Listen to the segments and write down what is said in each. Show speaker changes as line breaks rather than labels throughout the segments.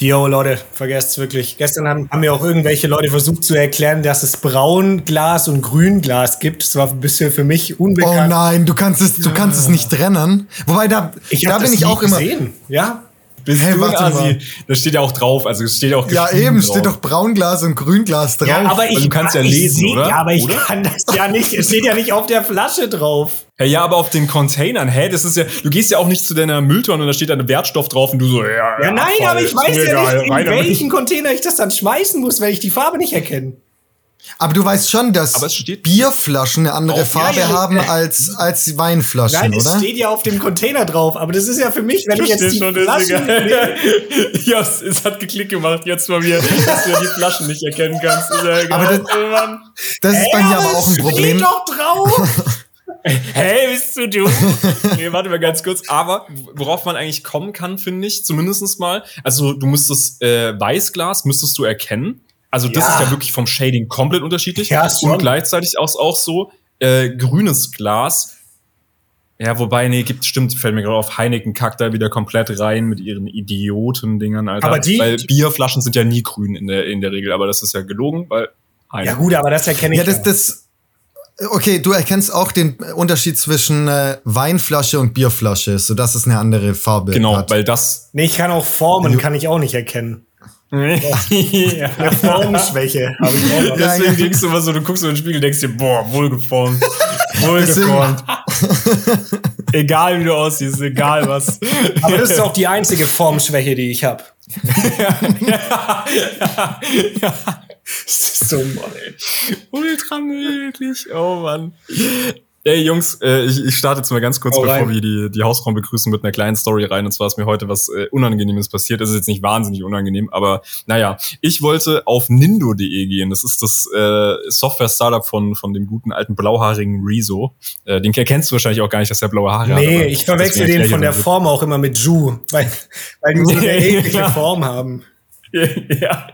Jo, Leute, vergesst wirklich. Gestern haben, haben mir auch irgendwelche Leute versucht zu erklären, dass es Braunglas und Grünglas gibt. Das war ein bisschen für mich unbekannt.
Oh nein, du kannst es, du kannst es nicht trennen. Wobei da,
ich
da bin ich auch
gesehen.
immer.
Ja,
bist hey, du ein Asi? Da steht ja auch drauf, also es steht ja auch
Ja, eben, drauf. steht doch Braunglas und Grünglas drauf. Ja,
aber ich,
also du kannst ja lesen,
seh,
oder?
Ja, aber ich
oder?
kann das ja nicht. Es steht ja nicht auf der Flasche drauf.
Ja, ja, aber auf den Containern, hä? Das ist ja, du gehst ja auch nicht zu deiner Mülltonne und da steht da ein Wertstoff drauf und du so, ja.
Ja, nein, aber ich weiß ja nicht, in welchen Container ich das dann schmeißen muss, wenn ich die Farbe nicht erkenne.
Aber du weißt schon, dass Bierflaschen eine andere
auf,
Farbe
ja, ja,
haben als, als Weinflaschen,
Nein,
oder?
Nein, es steht ja auf dem Container drauf. Aber das ist ja für mich, wenn ich, ich jetzt die
schon,
Flaschen...
ja, es, es, hat geklickt gemacht jetzt bei mir, dass du die Flaschen nicht erkennen kannst. Ja
aber das, das ist bei mir aber auch ein Problem.
Steht doch drauf!
hey, bist du du? nee, warte mal ganz kurz. Aber worauf man eigentlich kommen kann, finde ich, zumindest mal. Also du müsstest äh, Weißglas müsstest du erkennen. Also das ja. ist ja wirklich vom Shading komplett unterschiedlich.
Ja,
und gleichzeitig auch, auch so äh, grünes Glas. Ja, wobei, nee, gibt, stimmt, fällt mir gerade auf, Heineken kackt da wieder komplett rein mit ihren Idioten-Dingern, Alter.
Aber die,
weil Bierflaschen sind ja nie grün in der, in der Regel, aber das ist ja gelogen, weil
Heineken. Ja gut, aber das erkenne ich
ja. Das, das, okay, du erkennst auch den Unterschied zwischen äh, Weinflasche und Bierflasche, so dass es eine andere Farbe
genau,
hat.
Genau, weil das...
Nee, ich kann auch Formen, kann ich auch nicht erkennen. ja. Eine Formschwäche habe ich auch noch.
Deswegen denkst du immer so, du guckst in den Spiegel denkst dir, boah, wohlgeformt. Wohlgeformt. egal wie du aussiehst, egal was.
Aber das ist auch die einzige Formschwäche, die ich habe.
ja, ja, ja, ja. Das ist so, Mann, ey. Ultra möglich. Oh, Mann. Ey, Jungs, äh, ich, ich starte jetzt mal ganz kurz,
Oh,
bevor
rein.
wir die, die Hausfrauen begrüßen, mit einer kleinen Story rein. Und zwar ist mir heute was äh, Unangenehmes passiert. Das ist jetzt nicht wahnsinnig unangenehm, aber naja, ich wollte auf nindo.de gehen. Das ist das äh, Software-Startup von, von dem guten alten blauhaarigen Rezo. Äh, den erkennst du wahrscheinlich auch gar nicht, dass er blaue Haare hat.
Nee, ich verwechsel den von der Form auch immer mit Ju, weil, weil die so eine
Nee,
ähnliche
ja.
Form haben.
ja.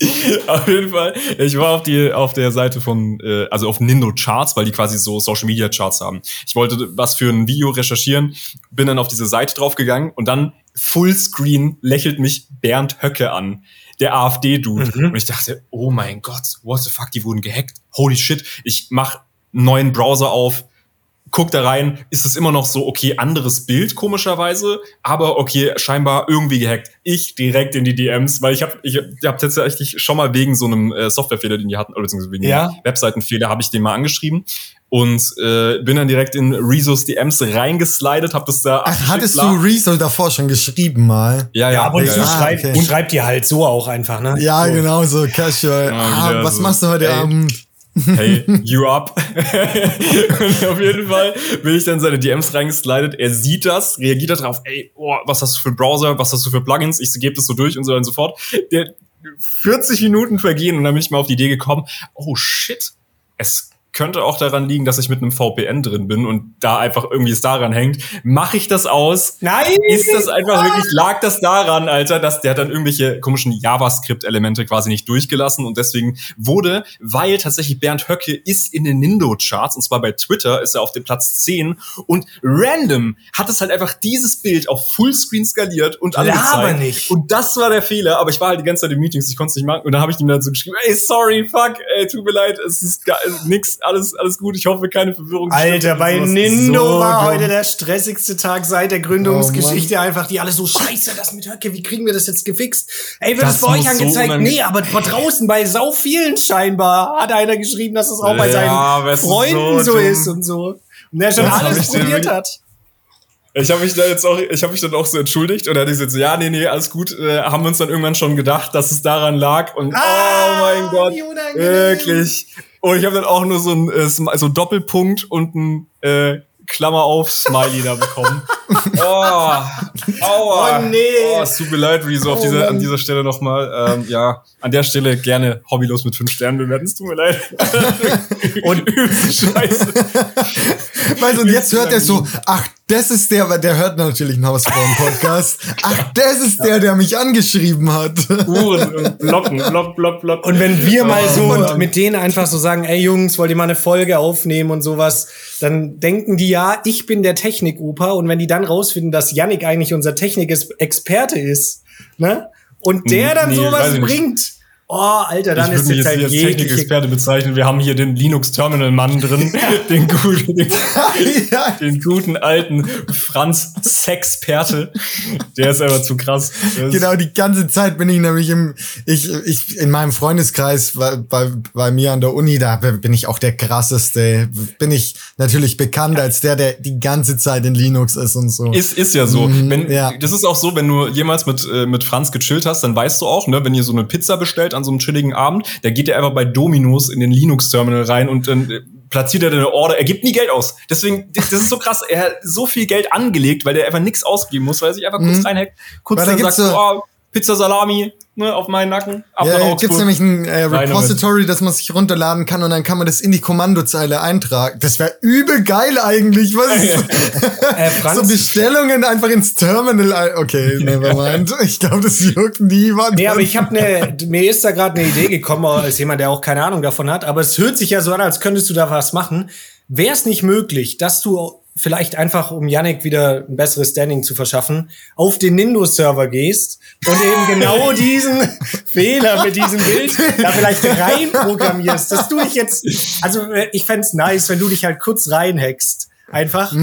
Auf jeden Fall. Ich war auf die auf der Seite von äh, also auf Nindo Charts, weil die quasi so Social Media Charts haben. Ich wollte was für ein Video recherchieren, bin dann auf diese Seite draufgegangen und dann Fullscreen lächelt mich Bernd Höcke an, der AfD Dude
Mhm.
und ich dachte, oh mein Gott, what the fuck, die wurden gehackt. Holy shit, ich mach einen neuen Browser auf, guck da rein, ist es immer noch so, okay, anderes Bild komischerweise, aber okay, scheinbar irgendwie gehackt. Ich direkt in die DMs, weil ich habe ich hab tatsächlich schon mal wegen so einem äh, Softwarefehler, den die hatten, oder beziehungsweise wegen
Ja.
einem Webseitenfehler, habe ich den mal angeschrieben und äh, bin dann direkt in Rezos DMs reingeslidet, hab das da
Ach, hattest du
abgeschickt,
Rezo davor schon geschrieben mal?
Ja, ja,
Ja, ab und
ja,
zu
ja.
Ah,
schreibt,
okay.
und schreibt die halt so auch einfach, ne?
Ja,
so.
genau so, casual.
Ja,
ah, was
so.
machst du heute
Ey.
Abend?
Hey, you up. und auf jeden Fall bin ich dann in seine DMs reingeslidet. Er sieht das, reagiert darauf, ey, oh, was hast du für Browser, was hast du für Plugins? Ich gebe das so durch und so und so fort. Der 40 Minuten vergehen und dann bin ich mal auf die Idee gekommen, oh shit, es könnte auch daran liegen, dass ich mit einem VPN drin bin und da einfach irgendwie es daran hängt. Mache ich das aus?
Nein!
Ist das einfach wirklich, lag das daran, Alter, dass der hat dann irgendwelche komischen JavaScript-Elemente quasi nicht durchgelassen und deswegen wurde, weil tatsächlich Bernd Höcke ist in den Nindo-Charts und zwar bei Twitter ist er auf dem Platz 10 und random hat es halt einfach dieses Bild auf Fullscreen skaliert und angezeigt.
nicht.
Und das war der Fehler, aber ich war halt die ganze Zeit in Meetings, ich konnte es nicht machen und dann habe ich ihm dann so geschrieben, ey, sorry, fuck, ey, tut mir leid, es ist gar, nix, alles, alles gut, ich hoffe, keine Verwirrung.
Alter, bei. Nindo
so
war
dumm.
heute der stressigste Tag seit der Gründungsgeschichte einfach, die alle so, scheiße, das mit Höcke, wie kriegen wir das jetzt gefixt? Ey, wird
Das
es bei euch
so
angezeigt?
unangenehm-
nee, aber draußen, bei sau vielen scheinbar, hat einer geschrieben, dass es auch bei
Ja,
seinen
ist
Freunden
so
so, ist und so. Und der schon
Das
alles probiert hat.
Ich habe mich da jetzt auch, ich habe mich dann auch so entschuldigt und er hat gesagt, so, ja, nee, nee, alles gut. Äh, haben wir uns dann irgendwann schon gedacht, dass es daran lag und
Ah,
oh mein Gott, wirklich. Und ich habe dann auch nur so ein äh, so ein Doppelpunkt und ein äh, Klammer auf Smiley da bekommen. oh, aua.
Oh, nee.
Oh, es tut mir leid, wie so auf
Oh,
dieser, an dieser Stelle nochmal. Ähm, ja, an der Stelle gerne hobbylos mit fünf Sternen bewerten. Es tut mir leid.
Und-
übelste Scheiße.
Weißt du, und jetzt hört er so, ach, das ist der, weil der hört natürlich einen Hausfrauen-Podcast. Ach, das ist der, der mich angeschrieben hat.
Uhren und Blocken, Block, Block, Block.
Und wenn wir mal
Oh,
so
Mann.
mit denen einfach so sagen, ey Jungs, wollt ihr mal eine Folge aufnehmen und sowas, dann denken die ja, ich bin der Technik-Opa und wenn die dann rausfinden, dass Yannick eigentlich unser Technik-Experte ist, ne? und der dann
Nee,
sowas bringt. Oh, Alter, dann
ich
ist jetzt
jetzt
halt
hier als
jegliche
Technikexperte bezeichnen. Wir haben hier den Linux-Terminal-Mann drin, den, guten, den,
ja.
den guten alten Franz Sexperte. Der ist aber zu krass. Ist-
Genau, die ganze Zeit bin ich nämlich im, ich, ich, in meinem Freundeskreis bei, bei, bei mir an der Uni, da bin ich auch der krasseste, bin ich natürlich bekannt als der, der die ganze Zeit in Linux ist und so.
Ist, ist ja so.
Mhm,
wenn,
ja.
Das ist auch so, wenn du jemals mit, äh, mit Franz gechillt hast, dann weißt du auch, ne, wenn ihr so eine Pizza bestellt an so einem chilligen Abend, da geht er einfach bei Dominos in den Linux-Terminal rein und dann äh, platziert er eine Order. Er gibt nie Geld aus. Deswegen, das ist so krass. Er hat so viel Geld angelegt, weil der einfach nichts ausgeben muss, weil er sich einfach kurz
Mhm.
reinhackt, kurz
Weil da
dann sagt,
so-
oh, Pizza Salami, ne, auf meinen Nacken, ab nach
ja,
Augsburg.
gibt's nämlich ein äh, Repository, das man sich runterladen kann und dann kann man das in die Kommandozeile eintragen. Das wäre übel geil eigentlich. Was ist
Äh,
so Bestellungen einfach ins Terminal. ein- Okay, nevermind. Ich glaube, das juckt niemand.
Nee, aber ich habe ne, mir ist da gerade eine Idee gekommen, als jemand, der auch keine Ahnung davon hat, aber es hört sich ja so an, als könntest du da was machen. Wäre es nicht möglich, dass du vielleicht einfach, um Yannick wieder ein besseres Standing zu verschaffen, auf den Nindo-Server gehst und eben genau diesen Fehler mit diesem Bild da vielleicht reinprogrammierst, dass du dich jetzt, also äh, ich fänd's nice, wenn du dich halt kurz reinhackst. Einfach,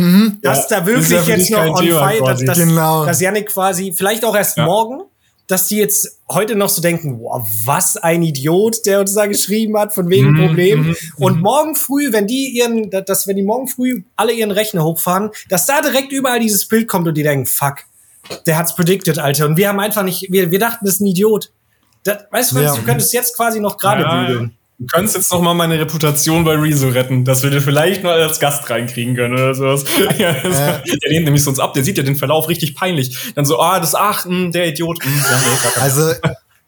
dass
Ja,
da wirklich jetzt noch on fire, dass, dass,
Genau.
dass Yannick quasi, vielleicht auch erst
Ja.
morgen, dass die jetzt heute noch so denken, wow, was ein Idiot, der uns da geschrieben hat, von wegen
Mhm,
Problem.
mhm,
Und morgen früh, wenn die ihren, dass wenn die morgen früh alle ihren Rechner hochfahren, dass da direkt überall dieses Bild kommt und die denken, fuck, der hat's predicted, Alter. Und wir haben einfach nicht, wir, wir dachten, das ist ein Idiot. Das, weißt du,
Ja.
du könntest jetzt quasi noch gerade
Ja,
bügeln.
Du könntest jetzt noch mal meine Reputation bei Rezo retten, dass wir den vielleicht mal als Gast reinkriegen können oder sowas. Ja, das, Der lehnt nämlich sonst ab, der sieht ja den Verlauf richtig peinlich. Dann so, ah, das ach, mh, der Idiot. Mh, ja, nee, gar kein
Also,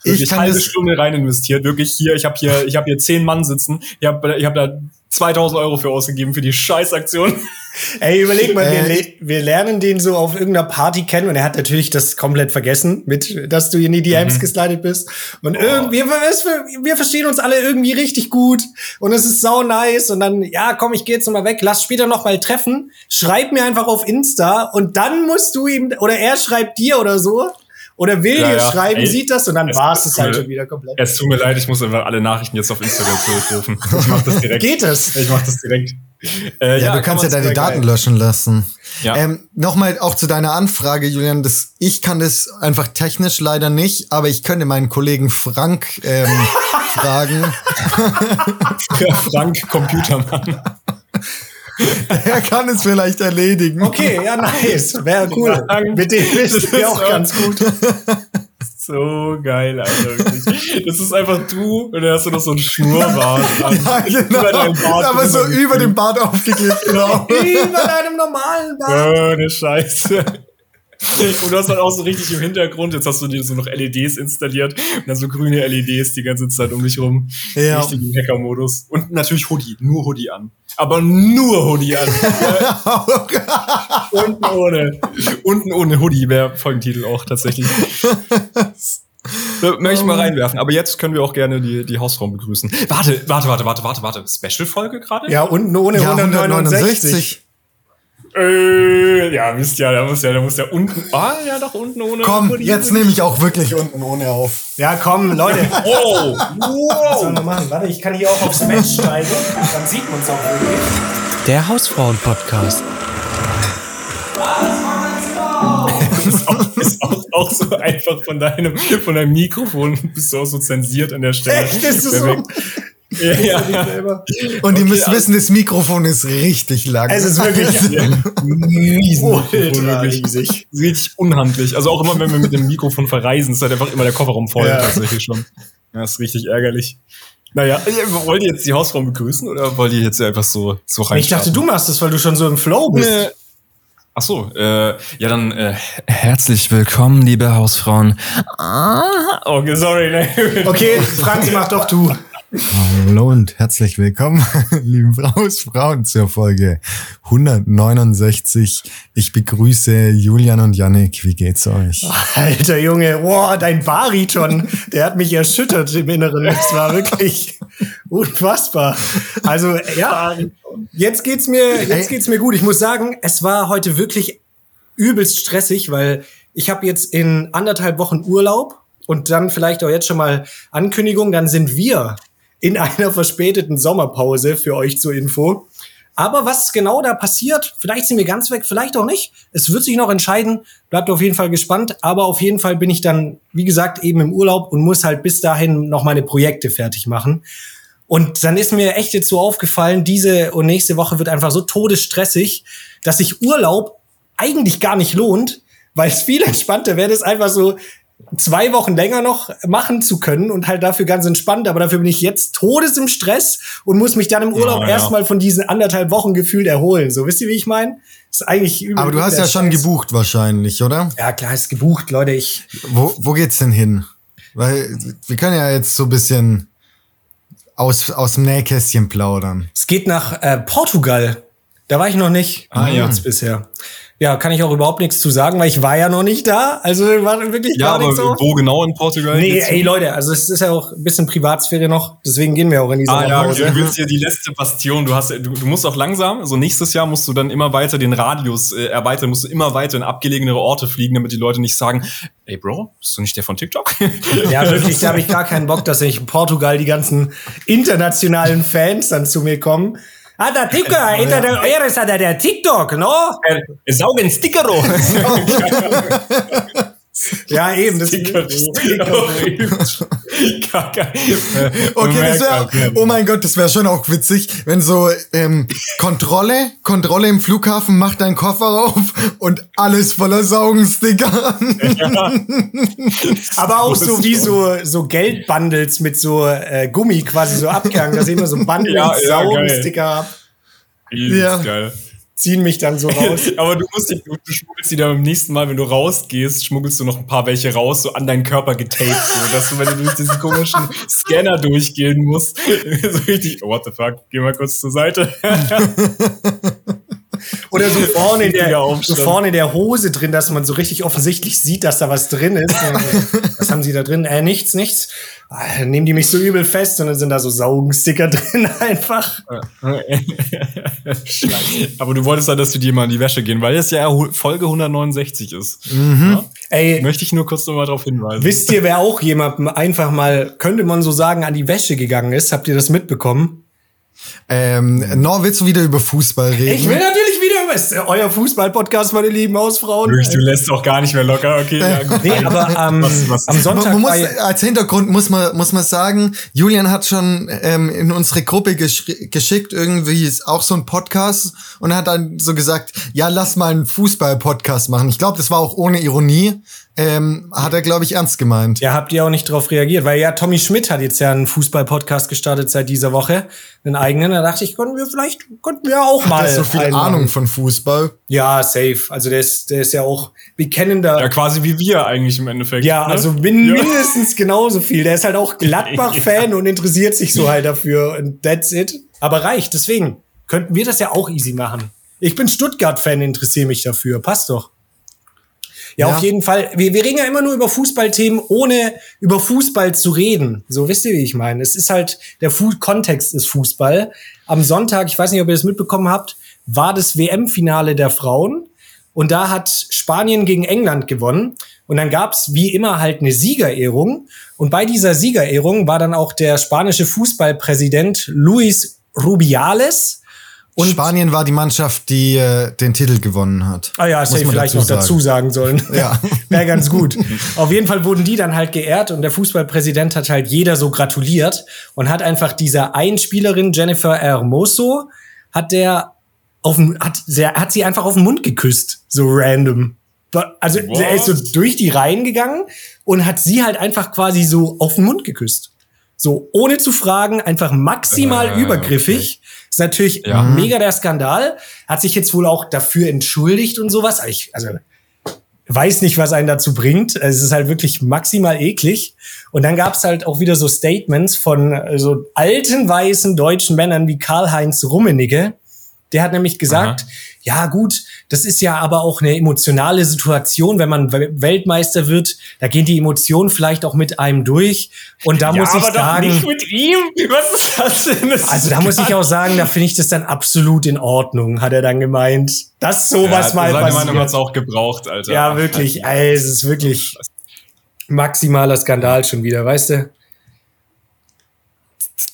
ich
wirklich
kann
halbe Stunde rein investiert. Wirklich hier, ich habe hier, ich habe hier zehn Mann sitzen. Ich habe ich hab da 2000 Euro für ausgegeben für die Scheißaktion.
Ey, überleg mal, wir,
Äh,
le- wir lernen den so auf irgendeiner Party kennen und er hat natürlich das komplett vergessen, mit, dass du in die DMs
Mhm.
geslidet bist. Und
Oh.
irgendwie, wir, wir, wir verstehen uns alle irgendwie richtig gut und es ist sau nice und dann, ja, komm, ich gehe jetzt noch mal weg, lass später noch mal treffen, schreib mir einfach auf Insta und dann musst du ihm, oder er schreibt dir oder so, oder will
Ja,
dir
ja.
schreiben,
Ey,
sieht das und dann war es es halt schon wieder komplett.
Es tut mir leid, ich muss einfach alle Nachrichten jetzt auf Instagram zurückrufen. Ich mach das direkt.
Geht es?
Ich mach das direkt. Äh,
ja, du
kann
kannst ja deine Daten
geil.
löschen lassen.
Ja.
Ähm, Nochmal auch zu deiner Anfrage, Julian. Das, ich kann das einfach technisch leider nicht, aber ich könnte meinen Kollegen Frank ähm, fragen.
Ja, Frank Computermann.
Er kann es vielleicht erledigen.
Okay, ja, nice. Wäre cool. Mit dem
ist
auch
so-
ganz gut.
So geil, Alter. Wirklich. Das ist einfach du und dann hast du noch so ein Schnurrbart.
Ja, genau.
Über deinem Bart
aber so über dem Bart aufgeklebt, genau.
Über deinem normalen Bart.
Oh, ne Scheiße. Und du hast dann auch so richtig im Hintergrund, jetzt hast du dir so noch LEDs installiert und dann so grüne LEDs die ganze Zeit um dich rum.
Ja.
Richtig im Hacker-Modus. Und natürlich Hoodie, nur Hoodie an. Aber nur Hoodie an. Unten ohne. Unten ohne Hoodie wäre Folgentitel auch tatsächlich. Möchte ich mal reinwerfen. Aber jetzt können wir auch gerne die, die Hausfrauen begrüßen. Warte, warte, warte, warte, warte, warte. Special-Folge gerade?
Ja, unten ohne
Ja,
169.
169.
Äh, ja, wisst ja, da muss ja, da muss ja unten. Ah, ja, doch unten ohne.
Komm, jetzt nehme ich auch wirklich unten ohne auf.
Ja, komm, Leute.
Oh,
Was sollen wir machen? Warte, ich kann hier auch aufs Match steigen. Dann sieht man es auch wirklich.
Der Hausfrauen-Podcast.
ist auch, ist auch, auch so einfach von deinem, von deinem Mikrofon bist du auch so zensiert an der Stelle.
Echt? Ist das so?
Ja.
Und ihr
Okay,
müsst
also-
wissen, das Mikrofon ist richtig lang.
Es ist wirklich ultra riesig.
Richtig unhandlich. Also auch immer, wenn wir mit dem Mikrofon verreisen, ist halt einfach immer der Kofferraum voll,
Ja.
tatsächlich schon. Ja, ist richtig ärgerlich. Naja, wollt ihr jetzt die Hausfrau begrüßen oder wollt ihr jetzt einfach so, so rein?
Ich dachte, du machst das, weil du schon so im Flow bist.
Äh, Ach so, äh, ja dann äh, herzlich willkommen, liebe Hausfrauen. Ah, okay, sorry. Ne.
Okay, Franz, mach doch du.
Hallo und herzlich willkommen, liebe Frauen, zur Folge 169. Ich begrüße Julian und Yannick. Wie geht's euch?
Alter Junge, boah, dein Bariton, der hat mich erschüttert im Inneren. Das war wirklich unfassbar. Also, ja, jetzt geht's mir, jetzt geht's mir gut. Ich muss sagen, es war heute wirklich übelst stressig, weil ich habe jetzt in anderthalb Wochen Urlaub und dann vielleicht auch jetzt schon mal Ankündigung, dann sind wir in einer verspäteten Sommerpause für euch zur Info. Aber was genau da passiert, vielleicht sind wir ganz weg, vielleicht auch nicht. Es wird sich noch entscheiden. Bleibt auf jeden Fall gespannt. Aber auf jeden Fall bin ich dann, wie gesagt, eben im Urlaub und muss halt bis dahin noch meine Projekte fertig machen. Und dann ist mir echt jetzt so aufgefallen, diese und nächste Woche wird einfach so todesstressig, dass sich Urlaub eigentlich gar nicht lohnt, weil es viel entspannter wäre, das einfach so zwei Wochen länger noch machen zu können und halt dafür ganz entspannt. Aber dafür bin ich jetzt todes im Stress und muss mich dann im Urlaub
Ja, ja.
erstmal von diesen anderthalb Wochen gefühlt erholen. So, wisst ihr, wie ich meine? Ist eigentlich übel.
Aber du hast ja schon
Scheiß.
gebucht wahrscheinlich, oder?
Ja, klar, ist gebucht, Leute. Ich,
Wo, wo geht's denn hin? Weil wir können ja jetzt so ein bisschen aus, aus dem Nähkästchen plaudern.
es geht nach äh, Portugal. Da war ich noch nicht.
Ah, ja.
Jetzt bisher. Ja, kann ich auch überhaupt nichts zu sagen, weil ich war ja noch nicht da. Also war wirklich
Ja,
gar
aber
nichts so.
wo genau in Portugal?
Nee, ey? Leute, also es ist ja auch ein bisschen Privatsphäre noch, deswegen gehen wir auch in diese
Ah ja, okay, du willst hier die letzte Bastion. Du hast, du, du musst auch langsam. So nächstes Jahr musst du dann immer weiter den Radius äh, erweitern, musst du immer weiter in abgelegenere Orte fliegen, damit die Leute nicht sagen, ey Bro, bist du nicht der von TikTok?
Ja, wirklich, da habe ich gar keinen Bock, dass ich in Portugal die ganzen internationalen Fans dann zu mir kommen. Ah, der TikTok, ja. der, eres der, der TikTok, no?
Äh, Saugen Stickero.
Ja, eben, das
Kacke.
Okay, das wär, oh mein Gott, das wäre schon auch witzig, wenn so ähm, Kontrolle, Kontrolle im Flughafen macht deinen Koffer auf und alles voller Saugensticker.
Aber auch so wie so, so Geldbundles mit so äh, Gummi quasi so abgehangen. Da sehen wir so Bundles,
Ja, ja.
Saugensticker ab,
Ja.
geil.
Ziehen mich dann so raus.
Aber du musst die, du schmuggelst die dann beim nächsten Mal, wenn du rausgehst, schmuggelst du noch ein paar welche raus, so an deinen Körper getaped, so, dass du, wenn du durch diesen komischen Scanner durchgehen musst, so richtig, oh, what the fuck, geh mal kurz zur Seite.
Oder so vorne, in der, so vorne in der Hose drin, dass man so richtig offensichtlich sieht, dass da was drin ist. was haben sie da drin? Äh, nichts, nichts. Ah, Dann nehmen die mich so übel fest und dann sind da so Saugensticker drin einfach.
Aber du wolltest ja, dass wir dir mal in die Wäsche gehen, weil es ja Folge 169 ist.
Mhm.
Ja?
Ey,
Möchte ich nur kurz nochmal darauf hinweisen.
wisst ihr, wer auch jemandem einfach mal, könnte man so sagen, an die Wäsche gegangen ist? Habt ihr das mitbekommen?
Ähm, Nor, willst du wieder über Fußball reden?
Ich will natürlich wieder über es ist euer Fußball-Podcast, meine lieben Hausfrauen.
Du lässt auch gar nicht mehr locker, okay? Ja, gut.
Nee, aber ähm,
Was- was-
am Sonntag
man muss, als Hintergrund muss man, muss man sagen, Julian hat schon ähm, in unsere Gruppe gesch geschickt, irgendwie ist auch so ein Podcast und hat dann so gesagt, ja, lass mal einen Fußball-Podcast machen. Ich glaube, das war auch ohne Ironie. Ähm, hat er, glaube ich, ernst gemeint.
Ja, habt ihr auch nicht drauf reagiert, weil ja Tommy Schmidt hat jetzt ja einen Fußball-Podcast gestartet seit dieser Woche, einen eigenen. Da dachte ich, könnten wir vielleicht, könnten wir auch mal.
Hat so viel
machen.
Ahnung von Fußball?
Ja, safe. Also der ist, der ist ja auch bekennender.
ja, quasi wie wir eigentlich im Endeffekt.
Ja,
ne?
also min
Ja.
mindestens genauso viel. Der ist halt auch Gladbach-Fan und interessiert sich so halt dafür und that's it. Aber reicht, deswegen könnten wir das ja auch easy machen. Ich bin Stuttgart-Fan, interessiere mich dafür. Passt doch. Ja,
Ja.
auf jeden Fall. Wir, wir reden ja immer nur über Fußballthemen, ohne über Fußball zu reden. So wisst ihr, wie ich meine. Es ist halt, der Fu Kontext ist Fußball. Am Sonntag, ich weiß nicht, ob ihr das mitbekommen habt, war das WM-Finale der Frauen. Und da hat Spanien gegen England gewonnen. Und dann gab's wie immer halt eine Siegerehrung. Und bei dieser Siegerehrung war dann auch der spanische Fußballpräsident Luis Rubiales. Und
Spanien war die Mannschaft, die äh, den Titel gewonnen hat.
Ah ja, das
Muss
hätte ich
man
vielleicht
dazu
noch dazu sagen sollen.
Ja.
Wäre ganz gut. Auf jeden Fall wurden die dann halt geehrt und der Fußballpräsident hat halt jeder so gratuliert und hat einfach dieser einen Spielerin, Jennifer Hermoso, hat der auf den, hat, der hat sie einfach auf den Mund geküsst. So random. Also
What?
er ist so durch die Reihen gegangen und hat sie halt einfach quasi so auf den Mund geküsst. So, ohne zu fragen, einfach maximal
Äh,
übergriffig. Ist natürlich
Ja.
mega der Skandal. Hat sich jetzt wohl auch dafür entschuldigt und sowas. Ich, also, weiß nicht, was einen dazu bringt. Es ist halt wirklich maximal eklig. Und dann gab's halt auch wieder so Statements von äh, so alten weißen deutschen Männern wie Karl-Heinz Rummenigge. Der hat nämlich gesagt, ja gut, das ist ja aber auch eine emotionale Situation, wenn man We- Weltmeister wird, da gehen die Emotionen vielleicht auch mit einem durch. Und da muss ich sagen,
mit ihm. Was ist das denn? Das
also da muss ich auch sagen, da finde ich das dann absolut in Ordnung, hat er dann gemeint. Dass sowas
ja,
mal
Seine Meinung
passiert.
hat's auch gebraucht, Alter.
Ja, wirklich. Ey, es ist wirklich. Maximaler Skandal schon wieder, weißt du?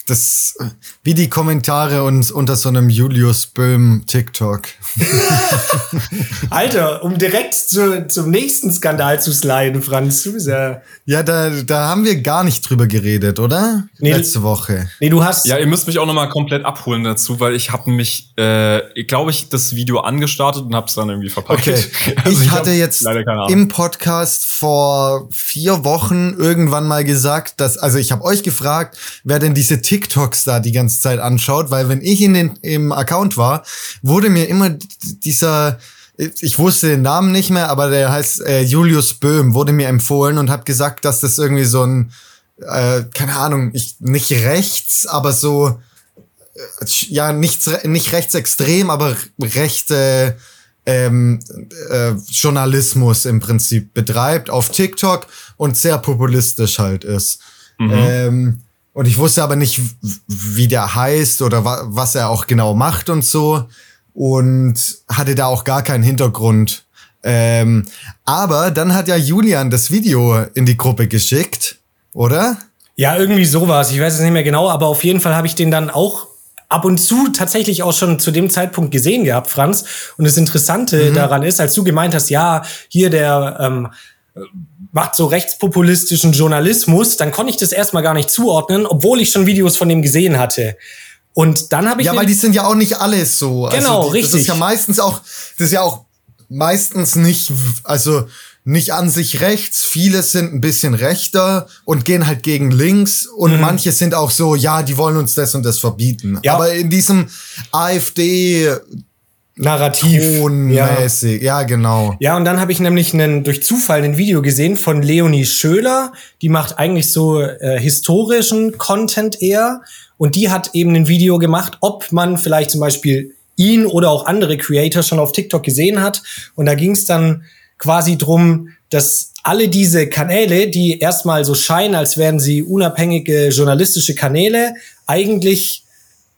Das, wie die Kommentare uns unter so einem Julius Böhm TikTok.
Alter, um direkt zu, zum nächsten Skandal zu sliden, Franz, du bist ja.
Ja, da, da haben wir gar nicht drüber geredet, oder?
Nee,
Letzte Woche.
Nee, du hast.
Ja, ihr müsst mich auch noch mal komplett abholen dazu, weil ich habe mich, äh, glaube ich, das Video angestartet und habe es dann irgendwie verpackt.
Okay.
Also
ich
hab
hatte jetzt im Podcast vor vier Wochen irgendwann mal gesagt, dass, also ich habe euch gefragt, wer denn diese TikToks da die ganze Zeit anschaut, weil wenn ich in den, im Account war, wurde mir immer dieser, ich wusste den Namen nicht mehr, aber der heißt äh, Julius Böhm, wurde mir empfohlen und hat gesagt, dass das irgendwie so ein, äh, keine Ahnung, ich, nicht rechts, aber so, äh, ja, nichts, nicht rechtsextrem, aber rechte ähm, äh, Journalismus im Prinzip betreibt auf TikTok und sehr populistisch halt ist. Ähm, und ich wusste aber nicht, wie der heißt oder wa was er auch genau macht und so. Und hatte da auch gar keinen Hintergrund. Ähm, aber dann hat ja Julian das Video in die Gruppe geschickt, oder?
Ja, irgendwie sowas. Ich weiß es nicht mehr genau, aber auf jeden Fall habe ich den dann auch ab und zu tatsächlich auch schon zu dem Zeitpunkt gesehen gehabt, Franz. Und das Interessante daran ist, als du gemeint hast, ja, hier der ähm, macht so rechtspopulistischen Journalismus, dann konnte ich das erstmal gar nicht zuordnen, obwohl ich schon Videos von dem gesehen hatte. Und dann habe ich
Ja, weil die sind ja auch nicht alles so.
Genau,
also die, Das
richtig.
ist ja meistens auch, das ist ja auch meistens nicht, also nicht an sich rechts. Viele sind ein bisschen rechter und gehen halt gegen links und manche sind auch so, ja, die wollen uns das und das verbieten.
Mhm. Ja.
Aber in diesem AfD
Narrativ.
tonmäßig, ja. genau.
Ja, und dann habe ich nämlich einen, durch Zufall ein Video gesehen von Leonie Schöler. Die macht eigentlich so äh, historischen Content eher. Und die hat eben ein Video gemacht, ob man vielleicht zum Beispiel ihn oder auch andere Creator schon auf TikTok gesehen hat. Und da ging es dann quasi drum, dass alle diese Kanäle, die erstmal so scheinen, als wären sie unabhängige journalistische Kanäle, eigentlich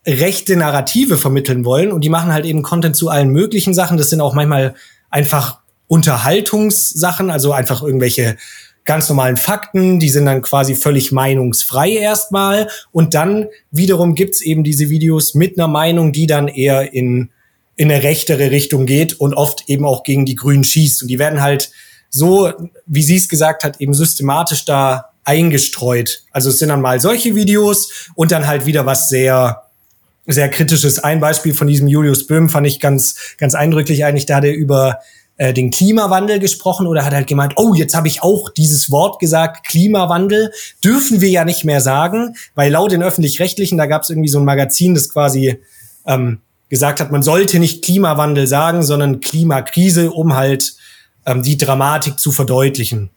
rechte Narrative vermitteln wollen und die machen halt eben Content zu allen möglichen Sachen. Das sind auch manchmal einfach Unterhaltungssachen, also einfach irgendwelche ganz normalen Fakten, die sind dann quasi völlig meinungsfrei erstmal und dann wiederum gibt's eben diese Videos mit einer Meinung, die dann eher in in eine rechtere Richtung geht und oft eben auch gegen die Grünen schießt und die werden halt so, wie sie es gesagt hat, eben systematisch da eingestreut. Also es sind dann mal solche Videos und dann halt wieder was sehr sehr kritisches. Ein Beispiel von diesem Julius Böhm fand ich ganz, ganz eindrücklich eigentlich. Da hat er über äh, den Klimawandel gesprochen oder hat halt gemeint, oh, jetzt habe ich auch dieses Wort gesagt, Klimawandel, dürfen wir ja nicht mehr sagen, weil laut den öffentlich-rechtlichen, da gab es irgendwie so ein Magazin, das quasi ähm, gesagt hat, man sollte nicht Klimawandel sagen, sondern Klimakrise, um halt ähm, die Dramatik zu verdeutlichen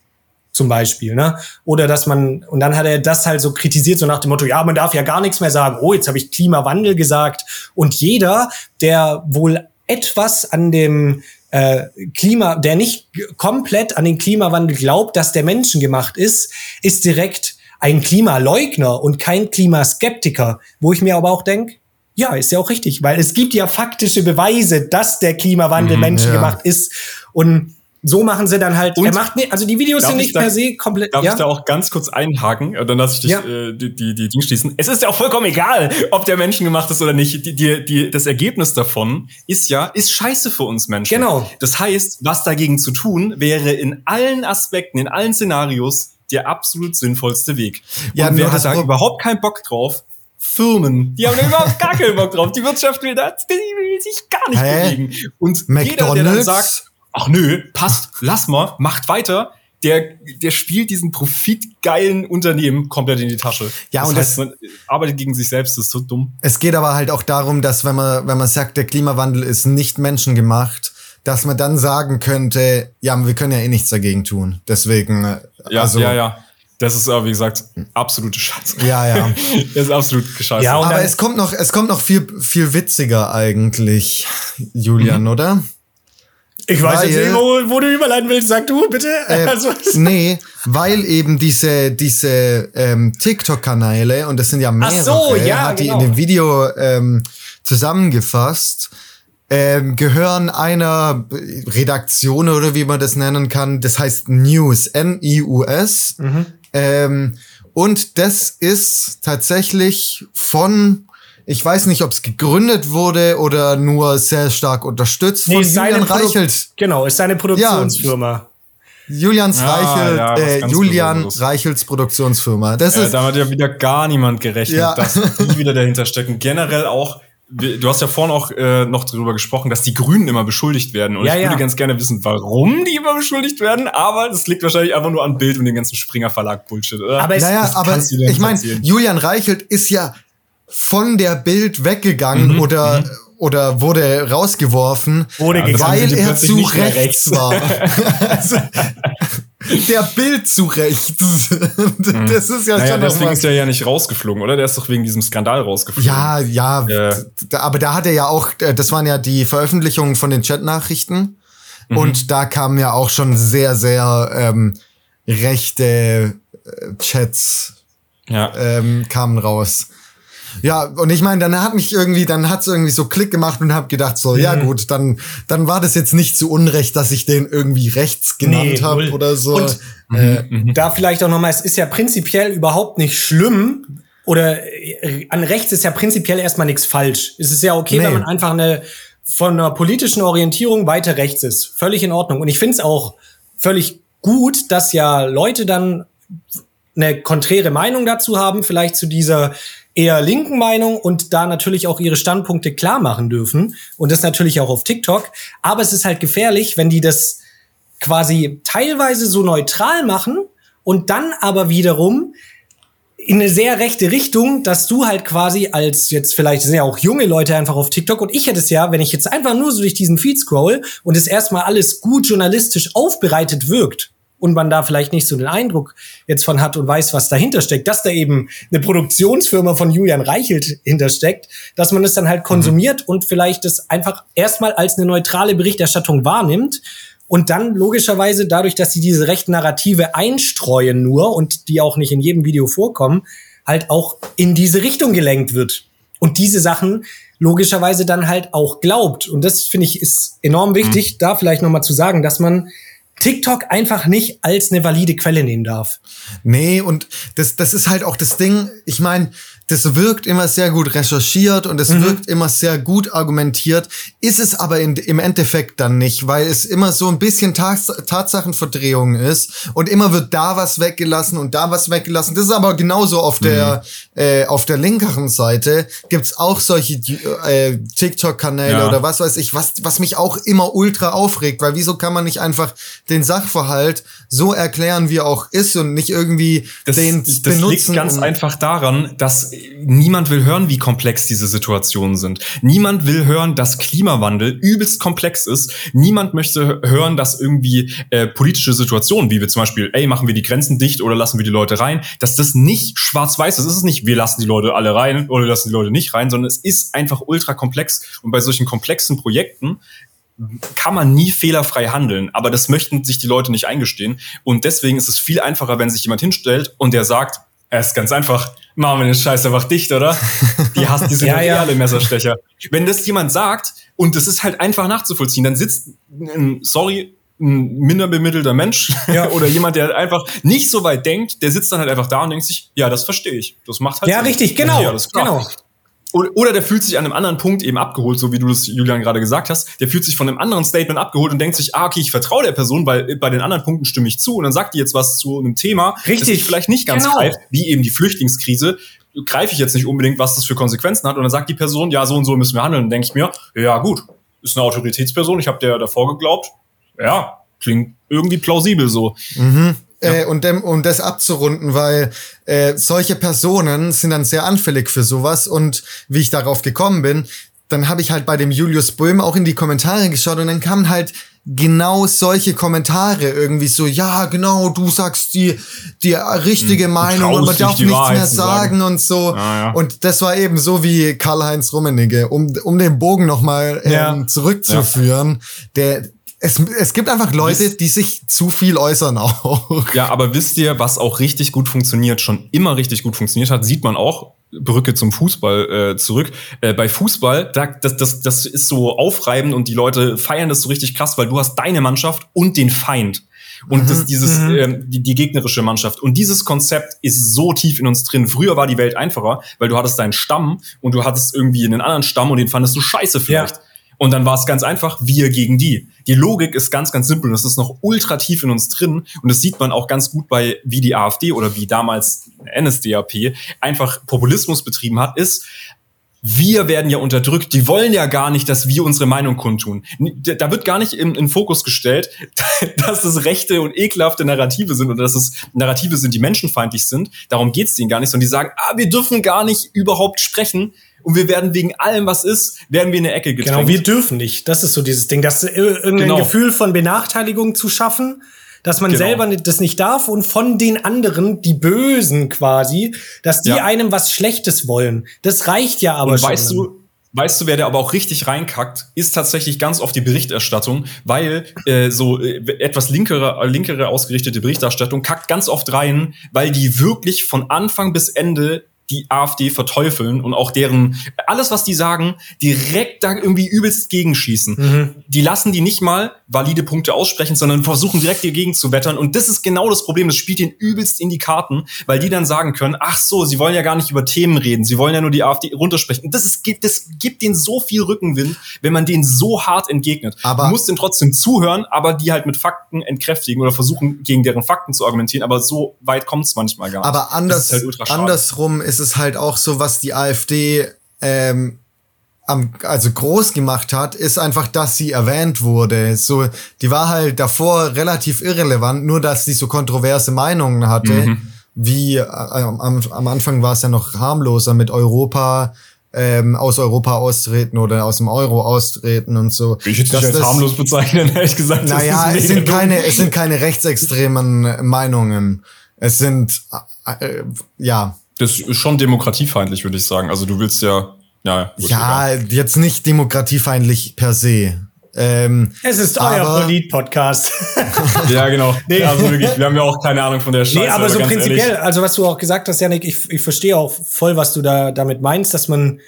zum Beispiel, ne? Oder dass man, und dann hat er das halt so kritisiert, so nach dem Motto, ja, man darf ja gar nichts mehr sagen, oh, jetzt habe ich Klimawandel gesagt. Und jeder, der wohl etwas an dem äh, Klima, der nicht komplett an den Klimawandel glaubt, dass der menschengemacht ist, ist direkt ein Klimaleugner und kein Klimaskeptiker, wo ich mir aber auch denke, ja, ist ja auch richtig, weil es gibt ja faktische Beweise, dass der Klimawandel menschengemacht ist. Und so machen sie dann halt,
Und-
er macht also die Videos sind
ich
nicht
da-
per se komplett,
Darf
ja.
ich da auch ganz kurz einhaken? Äh, Dann lasse ich dich
Ja.
äh, die, die, die Dinge schließen. Es ist ja auch vollkommen egal, ob der Menschen gemacht ist oder nicht. Die, die, die, das Ergebnis davon ist ja, ist scheiße für uns Menschen.
Genau.
Das heißt, was dagegen zu tun, wäre in allen Aspekten, in allen Szenarios der absolut sinnvollste Weg.
Ja,
Und wer hat da überhaupt keinen Bock drauf? Firmen. Die haben da überhaupt gar keinen Bock drauf. Die Wirtschaft will, das, die will sich gar nicht
Hä?
bewegen. Und jeder, der dann
McDonald's?
sagt, ach nö, passt, lass mal, macht weiter, der, der spielt diesen profitgeilen Unternehmen komplett in die Tasche.
Ja,
das
und
heißt,
das-
man arbeitet gegen sich selbst, das ist so dumm.
Es geht aber halt auch darum, dass wenn man, wenn man sagt, der Klimawandel ist nicht menschengemacht, dass man dann sagen könnte, ja, wir können ja eh nichts dagegen tun. Deswegen, äh,
Ja,
also,
ja, ja. Das ist aber, wie gesagt, absolute Scheiße.
Ja, ja.
Das ist absolut gescheiße.
Ja,
Aber es kommt noch, es kommt noch viel, viel witziger eigentlich, Julian,
Mhm.
oder?
Ich weiß jetzt
Weil-
nicht, wo, wo du überleiten willst. Sag du, bitte.
Äh,
also,
nee, weil eben diese, diese ähm, TikTok-Kanäle, und das sind ja mehrere,
so, ja,
hat die
genau.
in dem Video ähm, zusammengefasst, ähm, gehören einer Redaktion oder wie man das nennen kann. Das heißt News, N-I-U-S.
Mhm.
Ähm, und das ist tatsächlich von, ich weiß nicht, ob es gegründet wurde oder nur sehr stark unterstützt von
ist seine
Julian
Produ-
Reichelt.
Genau, ist seine Produktionsfirma.
Julians
Ah,
Reichelt,
ja,
äh, Julian
Besonderes.
Reichels Produktionsfirma. Das
Äh,
ist,
da hat ja wieder gar niemand gerechnet,
Ja.
dass die wieder dahinter stecken. Generell auch, du hast ja vorhin auch äh, noch darüber gesprochen, dass die Grünen immer beschuldigt werden. Und
Ja,
ich würde
ja.
ganz gerne wissen, warum die immer beschuldigt werden. Aber das liegt wahrscheinlich einfach nur an Bild und dem ganzen Springer Verlag Bullshit, oder?
Aber
naja, aber ich meine. Julian Reichelt ist ja von der Bild weggegangen
Mhm,
oder oder wurde rausgeworfen,
Wurde
weil
die
er zu
mehr
rechts war. also, der Bild zu rechts. das ist ja
Mhm. naja,
schon
deswegen ist er ja nicht rausgeflogen, oder? Der ist doch wegen diesem Skandal rausgeflogen.
Ja, ja, d- aber da hat er ja auch, äh, das waren ja die Veröffentlichungen von den Chatnachrichten
Mhm.
und da kamen ja auch schon sehr, sehr ähm, rechte äh, Chats
ja.
ähm, kamen raus. Ja, und ich meine, dann hat mich irgendwie, dann hat's irgendwie so Klick gemacht und hab gedacht, so, ja
Mhm.
gut, dann, dann war das jetzt nicht zu Unrecht, dass ich den irgendwie rechts genannt
Nee,
hab
null.
oder so.
Und
äh,
Da vielleicht auch nochmal, es ist ja prinzipiell überhaupt nicht schlimm oder äh, an rechts ist ja prinzipiell erstmal nichts falsch. Es ist ja okay,
Nee.
wenn man einfach eine von einer politischen Orientierung weiter rechts ist. Völlig in Ordnung. Und ich finde es auch völlig gut, dass ja Leute dann eine konträre Meinung dazu haben, vielleicht zu dieser eher linken Meinung und da natürlich auch ihre Standpunkte klar machen dürfen. Und das natürlich auch auf TikTok. Aber es ist halt gefährlich, wenn die das quasi teilweise so neutral machen und dann aber wiederum in eine sehr rechte Richtung, dass du halt quasi als jetzt vielleicht sind ja auch junge Leute einfach auf TikTok und ich hätte es ja, wenn ich jetzt einfach nur so durch diesen Feed scroll und es erstmal alles gut journalistisch aufbereitet wirkt und man da vielleicht nicht so den Eindruck jetzt von hat und weiß, was dahinter steckt, dass da eben eine Produktionsfirma von Julian Reichelt hintersteckt, dass man es dann halt konsumiert und vielleicht das einfach erstmal als eine neutrale Berichterstattung wahrnimmt und dann logischerweise dadurch, dass sie diese rechten Narrative einstreuen nur und die auch nicht in jedem Video vorkommen, halt auch in diese Richtung gelenkt wird. Und diese Sachen logischerweise dann halt auch glaubt. Und das finde ich ist enorm wichtig, da vielleicht nochmal zu sagen, dass man TikTok einfach nicht als eine valide Quelle nehmen darf.
Nee, und das, das ist halt auch das Ding. Ich meine, das wirkt immer sehr gut recherchiert und es wirkt immer sehr gut argumentiert, ist es aber in, im Endeffekt dann nicht, weil es immer so ein bisschen Tats Tatsachenverdrehung ist und immer wird da was weggelassen und da was weggelassen. Das ist aber genauso auf der äh, auf der linkeren Seite gibt's auch solche äh, TikTok-Kanäle
Ja.
oder was weiß ich, was was mich auch immer ultra aufregt, weil wieso kann man nicht einfach den Sachverhalt so erklären, wie er auch ist und nicht irgendwie
Das,
den
das
benutzen.
liegt ganz einfach daran, dass niemand will hören, wie komplex diese Situationen sind. Niemand will hören, dass Klimawandel übelst komplex ist. Niemand möchte hören, dass irgendwie äh, politische Situationen, wie wir zum Beispiel, ey, machen wir die Grenzen dicht oder lassen wir die Leute rein, dass das nicht schwarz-weiß ist. Es ist nicht, wir lassen die Leute alle rein oder lassen die Leute nicht rein, sondern es ist einfach ultra komplex. Und bei solchen komplexen Projekten kann man nie fehlerfrei handeln, aber das möchten sich die Leute nicht eingestehen. Und deswegen ist es viel einfacher, wenn sich jemand hinstellt und der sagt, es ist ganz einfach, machen wir den Scheiß einfach dicht, oder? Die hast, die sind
Ja,
ja, alle Messerstecher. Wenn das jemand sagt und das ist halt einfach nachzuvollziehen, dann sitzt, ein, sorry, ein minder bemittelter Mensch
Ja.
oder jemand, der einfach nicht so weit denkt, der sitzt dann halt einfach da und denkt sich, ja, das verstehe ich. Das macht halt
Ja,
Sinn.
richtig, genau,
Ja, klar.
genau.
Oder, der fühlt sich an einem anderen Punkt eben abgeholt, so wie du das Julian gerade gesagt hast. Der fühlt sich von einem anderen Statement abgeholt und denkt sich, ah, okay, ich vertraue der Person, weil bei den anderen Punkten stimme ich zu. Und dann sagt die jetzt was zu einem Thema, das
Richtig.
ich vielleicht nicht ganz
Genau.
greife, wie eben die Flüchtlingskrise. Greife ich jetzt nicht unbedingt, was das für Konsequenzen hat. Und dann sagt die Person, ja, so und so müssen wir handeln. Dann denke ich mir, ja gut, ist eine Autoritätsperson, ich habe der davor geglaubt. Ja, klingt irgendwie plausibel so.
Äh, und dem, um das abzurunden, weil äh, solche Personen sind dann sehr anfällig für sowas und wie ich darauf gekommen bin, dann habe ich halt bei dem Julius Böhm auch in die Kommentare geschaut und dann kamen halt genau solche Kommentare irgendwie so, ja, genau, du sagst die die richtige Meinung und man darf nichts
Wahrheit
mehr sagen,
sagen.
und so.
Ja, ja.
Und das war eben so wie Karl-Heinz Rummenigge, um, um den Bogen nochmal ähm,
Ja.
zurückzuführen, der es, es gibt einfach Leute, die sich zu viel äußern auch.
Ja, aber wisst ihr, was auch richtig gut funktioniert, schon immer richtig gut funktioniert hat, sieht man auch, Brücke zum Fußball äh, zurück. Äh, bei Fußball, da, das, das, das ist so aufreibend und die Leute feiern das so richtig krass, weil du hast deine Mannschaft und den Feind. Und
Mhm,
das, dieses, ähm, die, die gegnerische Mannschaft. Und dieses Konzept ist so tief in uns drin. Früher war die Welt einfacher, weil du hattest deinen Stamm und du hattest irgendwie einen anderen Stamm und den fandest du scheiße vielleicht.
Ja.
Und dann war es ganz einfach, wir gegen die. Die Logik ist ganz, ganz simpel und das ist noch ultra tief in uns drin. Und das sieht man auch ganz gut bei, wie die AfD oder wie damals NSDAP einfach Populismus betrieben hat, ist, wir werden ja unterdrückt. Die wollen ja gar nicht, dass wir unsere Meinung kundtun. Da wird gar nicht in, in Fokus gestellt, dass es rechte und ekelhafte Narrative sind oder dass es Narrative sind, die menschenfeindlich sind. Darum geht's denen gar nicht, sondern die sagen, ah, wir dürfen gar nicht überhaupt sprechen und wir werden wegen allem, was ist, werden wir in eine Ecke gedrängt.
Genau, wir dürfen nicht. Das ist so dieses Ding, das irgendein
Genau.
Gefühl von Benachteiligung zu schaffen, dass man
Genau.
selber das nicht darf und von den anderen, die Bösen quasi, dass die
Ja.
einem was Schlechtes wollen. Das reicht ja aber
Und
schon.
weißt du, weißt du, wer der aber auch richtig reinkackt, ist tatsächlich ganz oft die Berichterstattung, weil äh, so äh, etwas linkere, linkere ausgerichtete Berichterstattung kackt ganz oft rein, weil die wirklich von Anfang bis Ende die AfD verteufeln und auch deren alles, was die sagen, direkt da irgendwie übelst gegenschießen.
Mhm.
Die lassen die nicht mal valide Punkte aussprechen, sondern versuchen direkt dagegen zu wettern. Und das ist genau das Problem. Das spielt ihnen übelst in die Karten, weil die dann sagen können, ach so, sie wollen ja gar nicht über Themen reden, sie wollen ja nur die AfD runtersprechen. Und das, ist, gibt- das gibt denen so viel Rückenwind, wenn man denen so hart entgegnet.
Aber-
du musst denen trotzdem zuhören, aber die halt mit Fakten entkräftigen oder versuchen, gegen deren Fakten zu argumentieren. Aber so weit kommt es manchmal gar nicht.
Aber anders,
ist halt
andersrum ist es halt auch so, was die AfD ähm, am, also groß gemacht hat, ist einfach, dass sie erwähnt wurde. So, die war halt davor relativ irrelevant, nur dass sie so kontroverse Meinungen hatte.
Mhm.
Wie äh, am, am Anfang war es ja noch harmloser mit Europa, ähm, aus Europa austreten oder aus dem Euro austreten und so.
ich
Dass
nicht als
das-
harmlos bezeichnen, ehrlich gesagt. Das
naja,
ist
es sind
dumm.
keine, es sind keine rechtsextremen Meinungen. Es sind, äh, ja,
Das ist schon demokratiefeindlich, würde ich sagen. Also du willst ja, ja,
ja,
egal.
jetzt nicht demokratiefeindlich per se. Ähm,
es ist euer
aber-
Polit-Podcast.
ja, genau. Nee, also wirklich, wir haben ja auch keine Ahnung von der Scheiße.
nee, aber so
ganz
prinzipiell,
ehrlich.
also was du auch gesagt hast, Janik, ich, ich verstehe auch voll, was du da damit meinst, dass man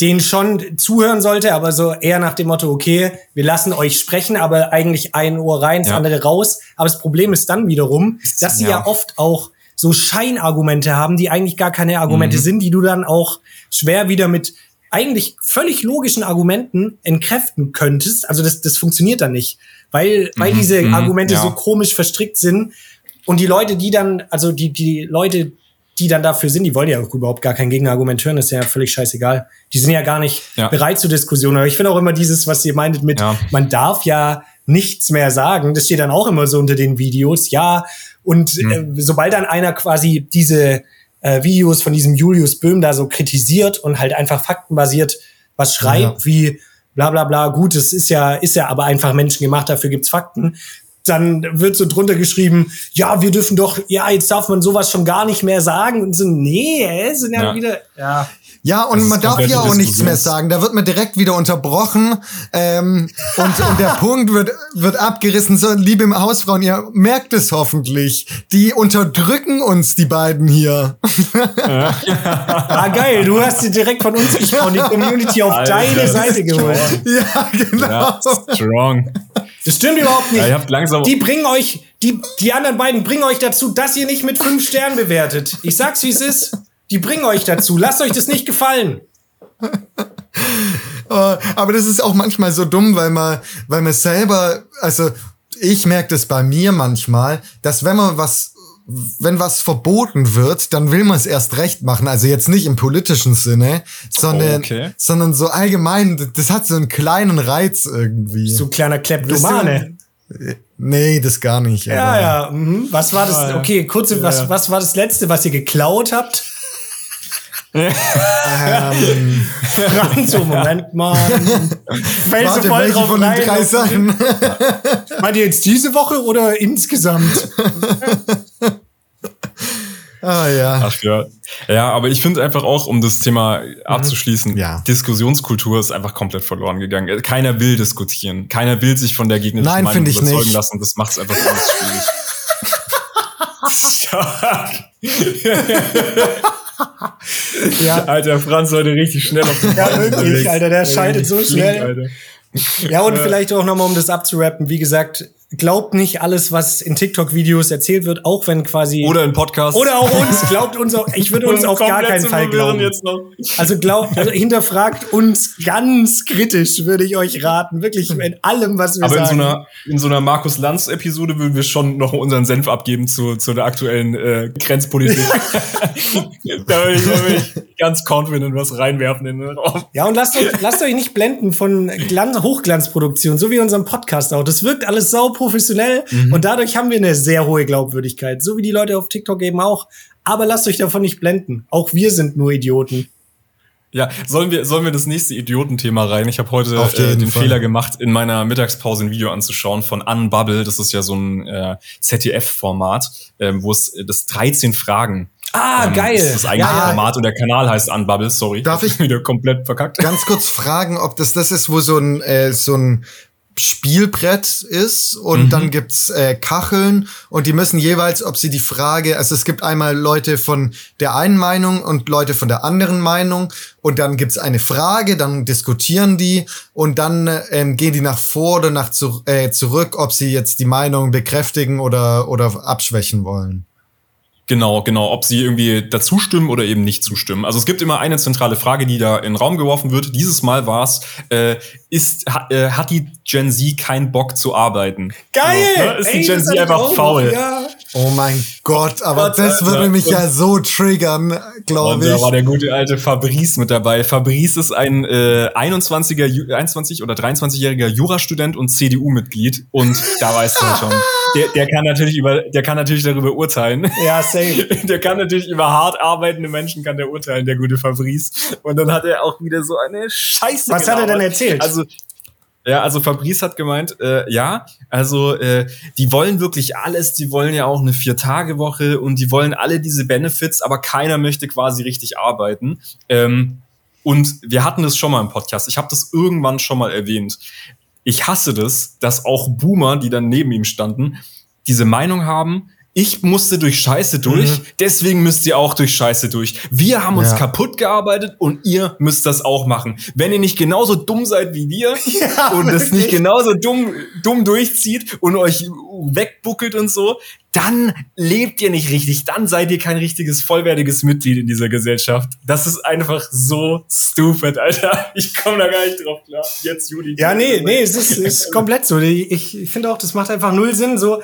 denen schon zuhören sollte, aber so eher nach dem Motto, okay, wir lassen euch sprechen, aber eigentlich ein Ohr rein, das
Ja.
andere raus. Aber das Problem ist dann wiederum, dass sie ja,
Ja.
oft auch so Scheinargumente haben, die eigentlich gar keine
Mhm.
Argumente sind, die du dann auch schwer wieder mit eigentlich völlig logischen Argumenten entkräften könntest. Also das, das funktioniert dann nicht, weil, weil
Mhm,
diese
mhm,
Argumente
ja.
so komisch verstrickt sind und die Leute, die dann, also die, die Leute, die dann dafür sind, die wollen ja auch überhaupt gar kein Gegenargument hören, das ist ja völlig scheißegal. Die sind ja gar nicht
Ja.
bereit zur Diskussion. Aber ich finde auch immer dieses, was ihr meintet mit,
Ja.
man darf ja nichts mehr sagen. Das steht dann auch immer so unter den Videos, ja. Und
Hm.
äh, sobald dann einer quasi diese äh, Videos von diesem Julius Böhm da so kritisiert und halt einfach faktenbasiert was schreibt,
Ja.
wie bla bla bla, gut, es ist ja, ist ja aber einfach menschengemacht, dafür gibt's Fakten. Dann wird so drunter geschrieben, ja, wir dürfen doch, ja, jetzt darf man sowas schon gar nicht mehr sagen. Und so, nee, es sind ja,
Ja.
wieder, ja.
Ja, und man darf ja auch nichts mehr sagen. Da wird man direkt wieder unterbrochen ähm, und, und der Punkt wird, wird abgerissen. So, liebe Hausfrauen, ihr merkt es hoffentlich. Die unterdrücken uns, die beiden hier.
Ah, geil, du hast dir direkt von uns gesprochen, die Community auf
Alter,
deine Seite geholt.
ja, genau.
Ja, strong.
Das stimmt überhaupt nicht.
Ja, ihr habt langsam.
Die bringen euch, die, die anderen beiden bringen euch dazu, dass ihr nicht mit fünf Sternen bewertet. Ich sag's, wie es ist. Die bringen euch dazu. Lasst euch das nicht gefallen.
Äh, Aber das ist auch manchmal so dumm, weil man, weil man selber, also ich merke das bei mir manchmal, dass wenn man was, wenn was verboten wird, dann will man es erst recht machen. Also jetzt nicht im politischen Sinne, sondern,
Okay.
sondern so allgemein, das hat so einen kleinen Reiz irgendwie.
So ein kleiner Kleptomane.
Nee, das gar nicht.
Ja,
aber-
ja. Mhm. Was war das? Okay, kurze, was, was war das letzte, was ihr geklaut habt?
Ähm,
so, Moment mal. Fällst
warte,
du voll drauf
von den
rein?
drei Sachen?
Meint ihr jetzt diese Woche oder insgesamt?
Ah ja.
Ach ja. Ja, aber ich finde einfach auch, um das Thema abzuschließen,
Ja.
Diskussionskultur ist einfach komplett verloren gegangen. Keiner will diskutieren. Keiner will sich von der gegnerischen
Nein,
Meinung
finde ich
überzeugen
nicht.
lassen. Das macht es einfach alles schwierig.
Ja.
Alter, Franz heute richtig schnell auf den
Ja, wirklich. Alter, der scheidet so schnell.
Alter.
Ja, und vielleicht auch nochmal, um das abzurappen, wie gesagt, glaubt nicht alles, was in TikTok-Videos erzählt wird, auch wenn quasi.
Oder ein Podcast.
oder auch uns, glaubt uns auch, ich würde uns auf gar keinen Fall glauben.
Jetzt noch.
Also glaubt, also hinterfragt uns ganz kritisch, würde ich euch raten. Wirklich in allem, was wir
Aber in so
sagen.
einer, in so einer Markus Lanz-Episode würden wir schon noch unseren Senf abgeben zu, zu der aktuellen äh, Grenzpolitik. da würde ich, da würde ich ganz confident was reinwerfen in den Raum.
ja, und lasst euch, lasst euch nicht blenden von Glanz, Hochglanzproduktion, so wie unserem Podcast auch. Das wirkt alles sau professionell
Mhm.
und dadurch haben wir eine sehr hohe Glaubwürdigkeit. So wie die Leute auf TikTok eben auch. Aber lasst euch davon nicht blenden. Auch wir sind nur Idioten.
Ja, sollen wir, sollen wir das nächste Idiotenthema rein? Ich habe heute
Auf
äh, den
Fall.
Fehler gemacht, in meiner Mittagspause ein Video anzuschauen von Unbubble. Das ist ja so ein äh, ZDF-Format, ähm, wo es äh, das 13 Fragen.
Ah,
ähm,
geil.
Das ist das eigentliche
Ja, ja.
Format und der Kanal heißt Unbubble, sorry.
Darf ich-
wieder komplett verkackt?
Ganz kurz fragen, ob das das ist, wo so ein, äh, so ein Spielbrett ist und
Mhm.
dann gibt's äh, Kacheln und die müssen jeweils, ob sie die Frage, also es gibt einmal Leute von der einen Meinung und Leute von der anderen Meinung und dann gibt's eine Frage, dann diskutieren die und dann ähm, gehen die nach vor oder nach zu, äh, zurück, ob sie jetzt die Meinung bekräftigen oder oder abschwächen wollen.
Genau, genau, ob sie irgendwie dazu stimmen oder eben nicht zustimmen. Also es gibt immer eine zentrale Frage, die da in den Raum geworfen wird. Dieses Mal war es, äh, ist, ha, äh, hat die Gen Z keinen Bock zu arbeiten?
Geil!
So, ne? Ist die
Ey,
Gen
das
Z einfach faul?
Ja.
Oh mein Gott, aber
Gott,
das würde mich
Und-
ja so triggern,
Und
glaube
da war
ich.
der gute alte Fabrice mit dabei. Fabrice ist ein äh, 21er, Ju- 21 oder 23-jähriger Jurastudent und CDU-Mitglied. Und da weißt du halt schon, der, der kann natürlich über, der kann natürlich darüber urteilen.
ja, safe.
Der kann natürlich über hart arbeitende Menschen kann der urteilen, der gute Fabrice. Und dann hat er auch wieder so eine Scheiße.
Was hat er denn erzählt?
Also ja, also Fabrice hat gemeint, äh, ja, also äh, die wollen wirklich alles, die wollen ja auch eine Vier-Tage-Woche und die wollen alle diese Benefits, aber keiner möchte quasi richtig arbeiten. Ähm, und wir hatten das schon mal im Podcast. Ich habe das irgendwann schon mal erwähnt. Ich hasse das, dass auch Boomer, die dann neben ihm standen, diese Meinung haben, ich musste durch Scheiße durch,
Mhm.
deswegen müsst ihr auch durch Scheiße durch. Wir haben uns
Ja.
kaputt gearbeitet und ihr müsst das auch machen. Wenn ihr nicht genauso dumm seid wie wir
Ja,
und es
wirklich.
nicht genauso dumm, dumm durchzieht und euch wegbuckelt und so, dann lebt ihr nicht richtig. Dann seid ihr kein richtiges, vollwertiges Mitglied in dieser Gesellschaft. Das ist einfach so stupid, Alter. Ich komme da gar nicht drauf klar. Jetzt, Juli.
Ja, nee, nee, es ist, ist komplett so. Ich, ich finde auch, das macht einfach null Sinn. So,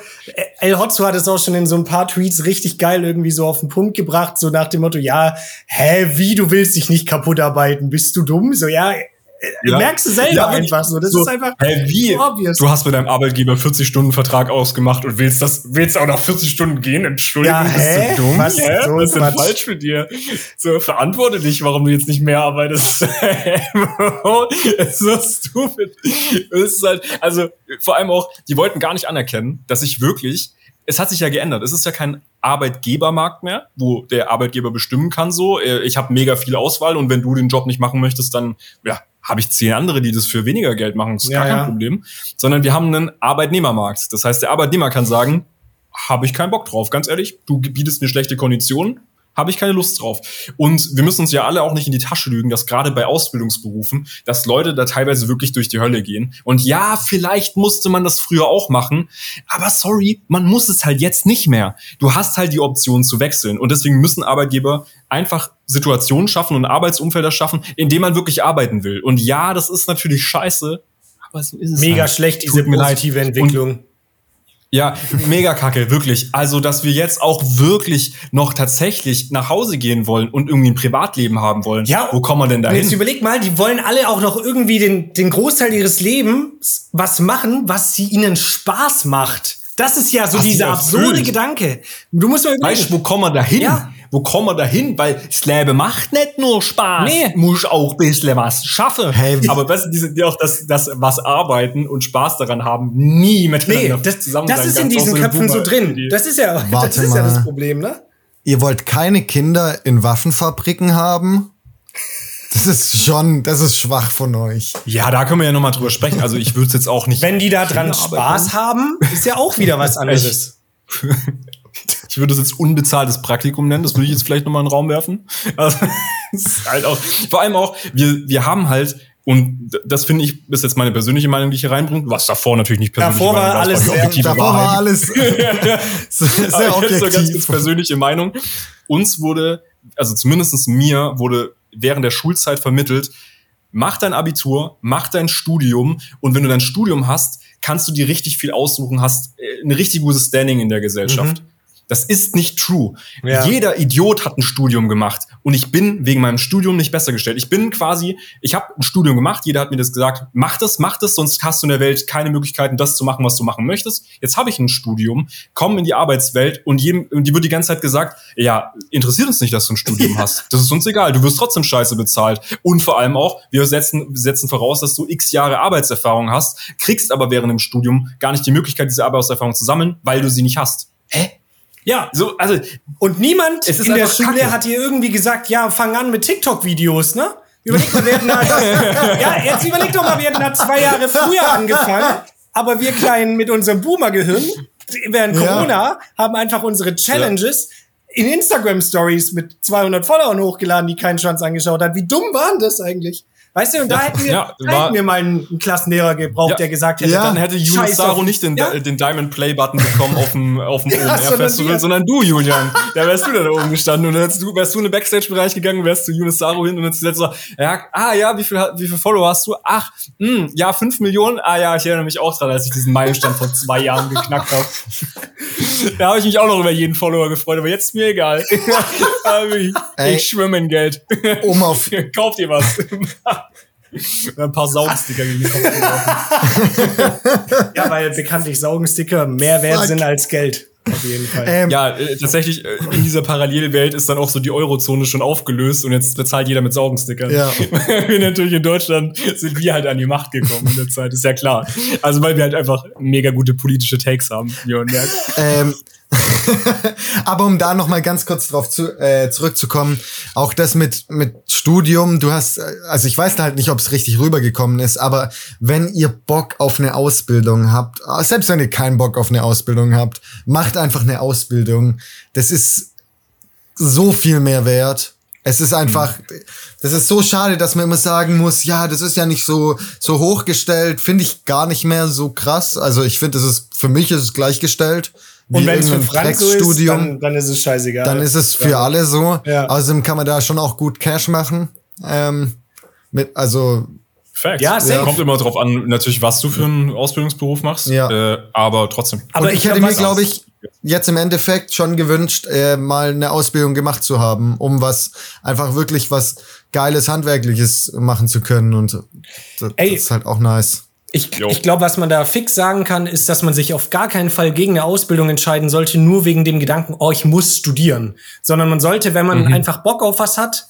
El Hotzo hat es auch schon in so ein paar Tweets richtig geil irgendwie so auf den Punkt gebracht, so nach dem Motto, ja, hä, wie, du willst dich nicht kaputt arbeiten? Bist du dumm? So, ja,
Ja.
merkst du selber
Ja,
einfach so. Das
So,
ist einfach
Hä, wie?
so obvious.
Du hast mit deinem Arbeitgeber 40-Stunden-Vertrag ausgemacht und willst das, willst auch nach 40 Stunden gehen? Entschuldigung,
Ja,
bist
hä?
du dumm?
Was?
Hä?
So
Was ist denn falsch mit dir? So, verantworte dich, warum du jetzt nicht mehr arbeitest. Es ist so stupid. Es ist halt, also, vor allem auch, die wollten gar nicht anerkennen, dass ich wirklich, es hat sich ja geändert. Es ist ja kein Arbeitgebermarkt mehr, wo der Arbeitgeber bestimmen kann so, äh, ich habe mega viel Auswahl und wenn du den Job nicht machen möchtest, dann, ja, habe ich zehn andere, die das für weniger Geld machen. Das ist
Ja,
gar kein
ja.
Problem. Sondern wir haben einen Arbeitnehmermarkt. Das heißt, der Arbeitnehmer kann sagen, habe ich keinen Bock drauf. Ganz ehrlich, du bietest mir schlechte Konditionen, habe ich keine Lust drauf. Und wir müssen uns ja alle auch nicht in die Tasche lügen, dass gerade bei Ausbildungsberufen, dass Leute da teilweise wirklich durch die Hölle gehen. Und ja, vielleicht musste man das früher auch machen, aber sorry, man muss es halt jetzt nicht mehr. Du hast halt die Option zu wechseln. Und deswegen müssen Arbeitgeber einfach Situationen schaffen und Arbeitsumfelder schaffen, in denen man wirklich arbeiten will. Und ja, das ist natürlich scheiße, aber so ist es
mega
halt.
schlecht, diese positive Entwicklung.
Ja, mega kacke, wirklich. Also, dass wir jetzt auch wirklich noch tatsächlich nach Hause gehen wollen und irgendwie ein Privatleben haben wollen.
Ja,
Wo kommen wir denn da
Und jetzt
hin?
überleg mal, die wollen alle auch noch irgendwie den, den Großteil ihres Lebens was machen, was sie ihnen Spaß macht. Das ist ja so
Was
dieser absurde. Gedanke. Du musst mal überlegen.
Weißt du, wo kommen wir da hin?
Ja.
Wo kommen wir da hin? Weil das Leben macht nicht nur Spaß.
Nee.
Muss auch ein bisschen was schaffen.
Hey.
Aber die sind ja auch das, das, was arbeiten und Spaß daran haben, nie
Nee,
miteinander
das,
zusammen
das ist in diesen Köpfen so drin. Das ist ja, das
Warte
ist ja
mal.
das Problem, ne?
ihr wollt keine Kinder in Waffenfabriken haben? Das ist schon, das ist schwach von euch.
Ja, da können wir ja noch mal drüber sprechen. Also ich würde es jetzt auch nicht.
Wenn die da dran Spaß haben, ist ja auch wieder was anderes.
Ich würde es jetzt unbezahltes Praktikum nennen. Das würde ich jetzt vielleicht noch mal in den Raum werfen. Also, ist halt auch, vor allem auch, wir, wir haben halt und das finde ich, ist jetzt meine persönliche Meinung, die ich hier reinbringe, was davor natürlich nicht persönlich
Davor war alles sehr,
davor war alles sehr,
sehr objektiv. So ganz, ganz persönliche Meinung. Uns wurde, also zumindestens mir wurde während der Schulzeit vermittelt, mach dein Abitur, mach dein Studium und wenn du dein Studium hast, kannst du dir richtig viel aussuchen, hast äh, ein richtig gutes Standing in der Gesellschaft. Mhm. Das ist nicht true. Ja. Jeder Idiot hat ein Studium gemacht und ich bin wegen meinem Studium nicht besser gestellt. Ich bin quasi, ich habe ein Studium gemacht, jeder hat mir das gesagt, mach das, mach das, sonst hast du in der Welt keine Möglichkeiten, das zu machen, was du machen möchtest. Jetzt habe ich ein Studium, komme in die Arbeitswelt und jedem, und die wird die ganze Zeit gesagt, ja, interessiert uns nicht, dass du ein Studium hast. Das ist uns egal, du wirst trotzdem scheiße bezahlt. Und vor allem auch, wir setzen, wir setzen voraus, dass du x Jahre Arbeitserfahrung hast, kriegst aber während dem Studium gar nicht die Möglichkeit, diese Arbeitserfahrung zu sammeln, weil du sie nicht hast. Hä?
Ja, so, also, und niemand in der Schule Kacke. hat dir irgendwie gesagt, ja, fang an mit TikTok-Videos, ne? Überleg mal, wir hätten halt, ja, jetzt überleg doch mal, wir hätten halt zwei Jahre früher angefangen, aber wir Kleinen mit unserem Boomer-Gehirn während Corona ja. haben einfach unsere Challenges ja. in Instagram-Stories mit 200 Followern hochgeladen, die keinen Schwanz angeschaut hat. Wie dumm waren das eigentlich? Weißt du, und da hätten wir, ja, da hätten wir mal einen, einen Klassenlehrer gebraucht, ja, der gesagt hätte,
ja, dann hätte Julian Saro nicht den, ja? den Diamond Play Button bekommen auf dem, auf dem ja, OMR Festival, sondern du, Julian. Da wärst du da, oben gestanden und dann hättest du, wärst du in den Backstage-Bereich gegangen, wärst zu Julian Saro hin und hättest gesagt ja, ah, ja, wie viel, wie viel Follower hast du? Ach, mh, hm, ja, fünf Millionen? Ah, ja, ich erinnere mich auch dran, als ich diesen Meilenstein vor zwei Jahren geknackt habe. da habe ich mich auch noch über jeden Follower gefreut, aber jetzt ist mir egal. ich, ich schwimme in Geld.
Um auf,
Kauft ihr was? ein paar Saugensticker gegen die Kopf
Ja, weil bekanntlich Saugensticker mehr wert Fuck. sind als Geld. Auf jeden Fall.
Ähm, ja, äh, tatsächlich, äh, in dieser Parallelwelt ist dann auch so die Eurozone schon aufgelöst und jetzt bezahlt jeder mit Saugenstickern. Ja. wir natürlich in Deutschland sind wir halt an die Macht gekommen in der Zeit, ist ja klar. Also weil wir halt einfach mega gute politische Takes haben, wie man merkt.
Ähm, Aber um da noch mal ganz kurz drauf zu, äh, zurückzukommen, auch das mit mit Studium, du hast, also ich weiß halt nicht, ob es richtig rübergekommen ist, aber wenn ihr Bock auf eine Ausbildung habt, selbst wenn ihr keinen Bock auf eine Ausbildung habt, macht einfach eine Ausbildung. Das ist so viel mehr wert. Es ist einfach, das ist so schade, dass man immer sagen muss, ja, das ist ja nicht so so hochgestellt, finde ich gar nicht mehr so krass. Also ich finde, das ist für mich ist es gleichgestellt.
Und wenn es für Frank so ist, dann, dann ist es scheißegal.
Dann ist es für ja. alle so. Ja. Außerdem kann man da schon auch gut Cash machen. Ähm, mit, also
Fact. Ja, ja, kommt immer drauf an, natürlich, was du für einen Ausbildungsberuf machst. Ja. Äh, aber trotzdem.
Aber Und ich, ich hätte mir, glaube ich, jetzt im Endeffekt schon gewünscht, äh, mal eine Ausbildung gemacht zu haben, um was einfach wirklich was geiles Handwerkliches machen zu können. Und das, Ey, das ist halt auch nice.
Ich, ich glaube, was man da fix sagen kann, ist, dass man sich auf gar keinen Fall gegen eine Ausbildung entscheiden sollte, nur wegen dem Gedanken, oh, ich muss studieren. Sondern man sollte, wenn man mhm. einfach Bock auf was hat,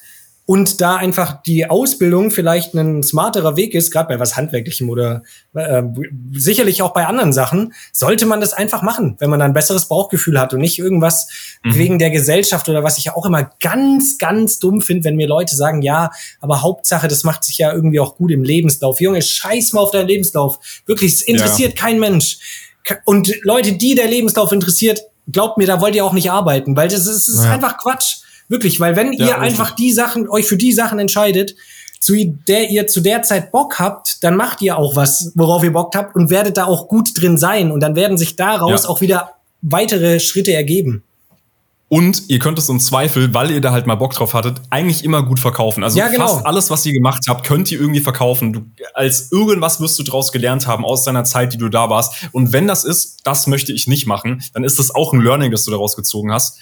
und da einfach die Ausbildung vielleicht ein smarterer Weg ist, gerade bei was Handwerklichem oder äh, sicherlich auch bei anderen Sachen, sollte man das einfach machen, wenn man da ein besseres Bauchgefühl hat und nicht irgendwas mhm. wegen der Gesellschaft oder was ich ja auch immer ganz, ganz dumm finde, wenn mir Leute sagen, ja, aber Hauptsache, das macht sich ja irgendwie auch gut im Lebenslauf. Junge, scheiß mal auf deinen Lebenslauf. Wirklich, es interessiert ja. kein Mensch. Und Leute, die der Lebenslauf interessiert, glaubt mir, da wollt ihr auch nicht arbeiten, weil das ist, das ist ja. einfach Quatsch. Wirklich, weil wenn ja, ihr einfach die Sachen, euch für die Sachen entscheidet, zu der ihr zu der Zeit Bock habt, dann macht ihr auch was, worauf ihr Bock habt und werdet da auch gut drin sein. Und dann werden sich daraus ja. auch wieder weitere Schritte ergeben.
Und ihr könnt es im Zweifel, weil ihr da halt mal Bock drauf hattet, eigentlich immer gut verkaufen. Also ja, genau. fast alles, was ihr gemacht habt, könnt ihr irgendwie verkaufen. Du, als irgendwas wirst du draus gelernt haben aus deiner Zeit, die du da warst. Und wenn das ist, das möchte ich nicht machen, dann ist das auch ein Learning, das du daraus gezogen hast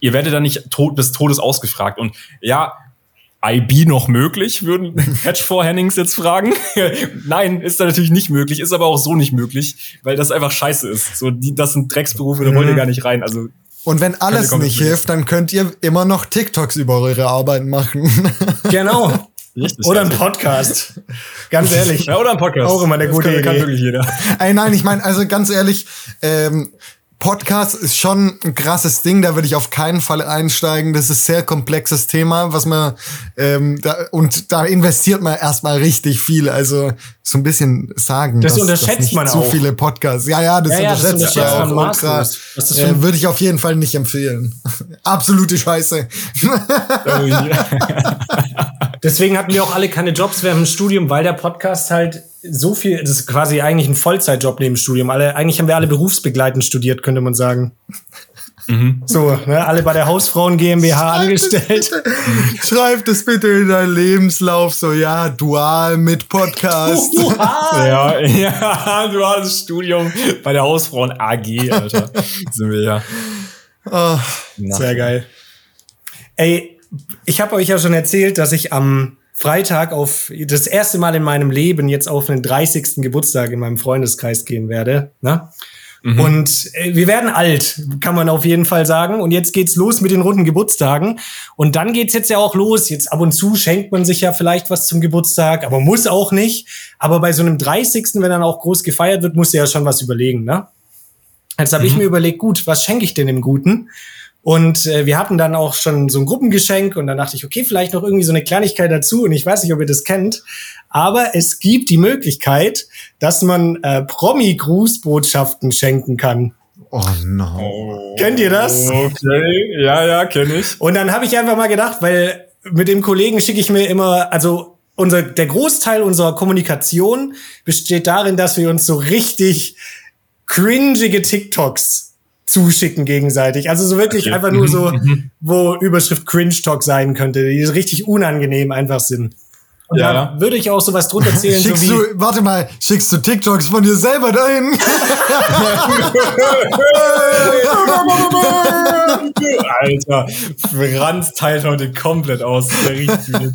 ihr werdet dann nicht tot, des Todes ausgefragt. Und ja, IB noch möglich, würden Hedge for Hennings jetzt fragen. Nein, ist da natürlich nicht möglich, ist aber auch so nicht möglich, weil das einfach scheiße ist. So, die, das sind Drecksberufe, da wollt ihr gar nicht rein. Also
und wenn alles nicht hilft, dann könnt ihr immer noch TikToks über eure Arbeit machen.
Genau. Richtig, oder ein Podcast. Ganz ehrlich.
Ja, oder ein Podcast.
Auch immer eine gute
das
kann,
Idee. Kann wirklich jeder.
Ey, nein, ich meine, also ganz ehrlich, ähm, Podcast ist schon ein krasses Ding, da würde ich auf keinen Fall einsteigen. Das ist ein sehr komplexes Thema, was man ähm, da, und da investiert man erstmal richtig viel. Also so ein bisschen sagen.
Das
dass,
unterschätzt
dass
man
zu
auch.
viele Podcasts. Ja, ja, das
Ja, ja, das
unterschätzt
unterschätzt man
auch.
das ein-
Äh, würde ich auf jeden Fall nicht empfehlen. Absolute Scheiße.
Deswegen hatten wir auch alle keine Jobs während dem Studium, weil der Podcast halt so viel, das ist quasi eigentlich ein Vollzeitjob neben dem Studium. Alle, eigentlich haben wir alle berufsbegleitend studiert, könnte man sagen. So, ne, alle bei der Hausfrauen GmbH angestellt.
Schreib das bitte in deinen Lebenslauf, so ja, dual mit Podcast.
Ja, ja, duales Studium bei der Hausfrauen AG, Alter. Sind wir ja.
Ah,
Sehr geil. Ey, ich habe euch ja schon erzählt, dass ich am Freitag auf das erste Mal in meinem Leben jetzt auf den 30. Geburtstag in meinem Freundeskreis gehen werde. Ne? Und äh, wir werden alt, kann man auf jeden Fall sagen. Und jetzt geht's los mit den runden Geburtstagen. Und dann geht's jetzt ja auch los. Jetzt ab und zu schenkt man sich ja vielleicht was zum Geburtstag, aber muss auch nicht. Aber bei so einem 30., wenn dann auch groß gefeiert wird, muss ja schon was überlegen, ne? Jetzt habe ich mir überlegt, gut, was schenke ich denn dem Guten? Und äh, wir hatten dann auch schon so ein Gruppengeschenk und dann dachte ich, okay, vielleicht noch irgendwie so eine Kleinigkeit dazu. Und ich weiß nicht, ob ihr das kennt, aber es gibt die Möglichkeit, dass man äh, Promi-Grußbotschaften schenken kann.
oh no.
Kennt ihr das?
Okay, ja, ja, kenne ich.
Und dann habe ich einfach mal gedacht, weil mit dem Kollegen schicke ich mir immer, also unser, der Großteil unserer Kommunikation besteht darin, dass wir uns so richtig cringige TikToks zuschicken gegenseitig. Also so wirklich
Okay.
einfach nur so,
Mhm.
wo Überschrift Cringe Talk sein könnte, die so richtig unangenehm einfach sind. Und
Ja,
da würde ich auch sowas drunter zählen, so
Schickst
wie,
du, warte mal, schickst du TikToks von dir selber dahin?
Alter, Franz teilt heute komplett aus. Der riecht mich.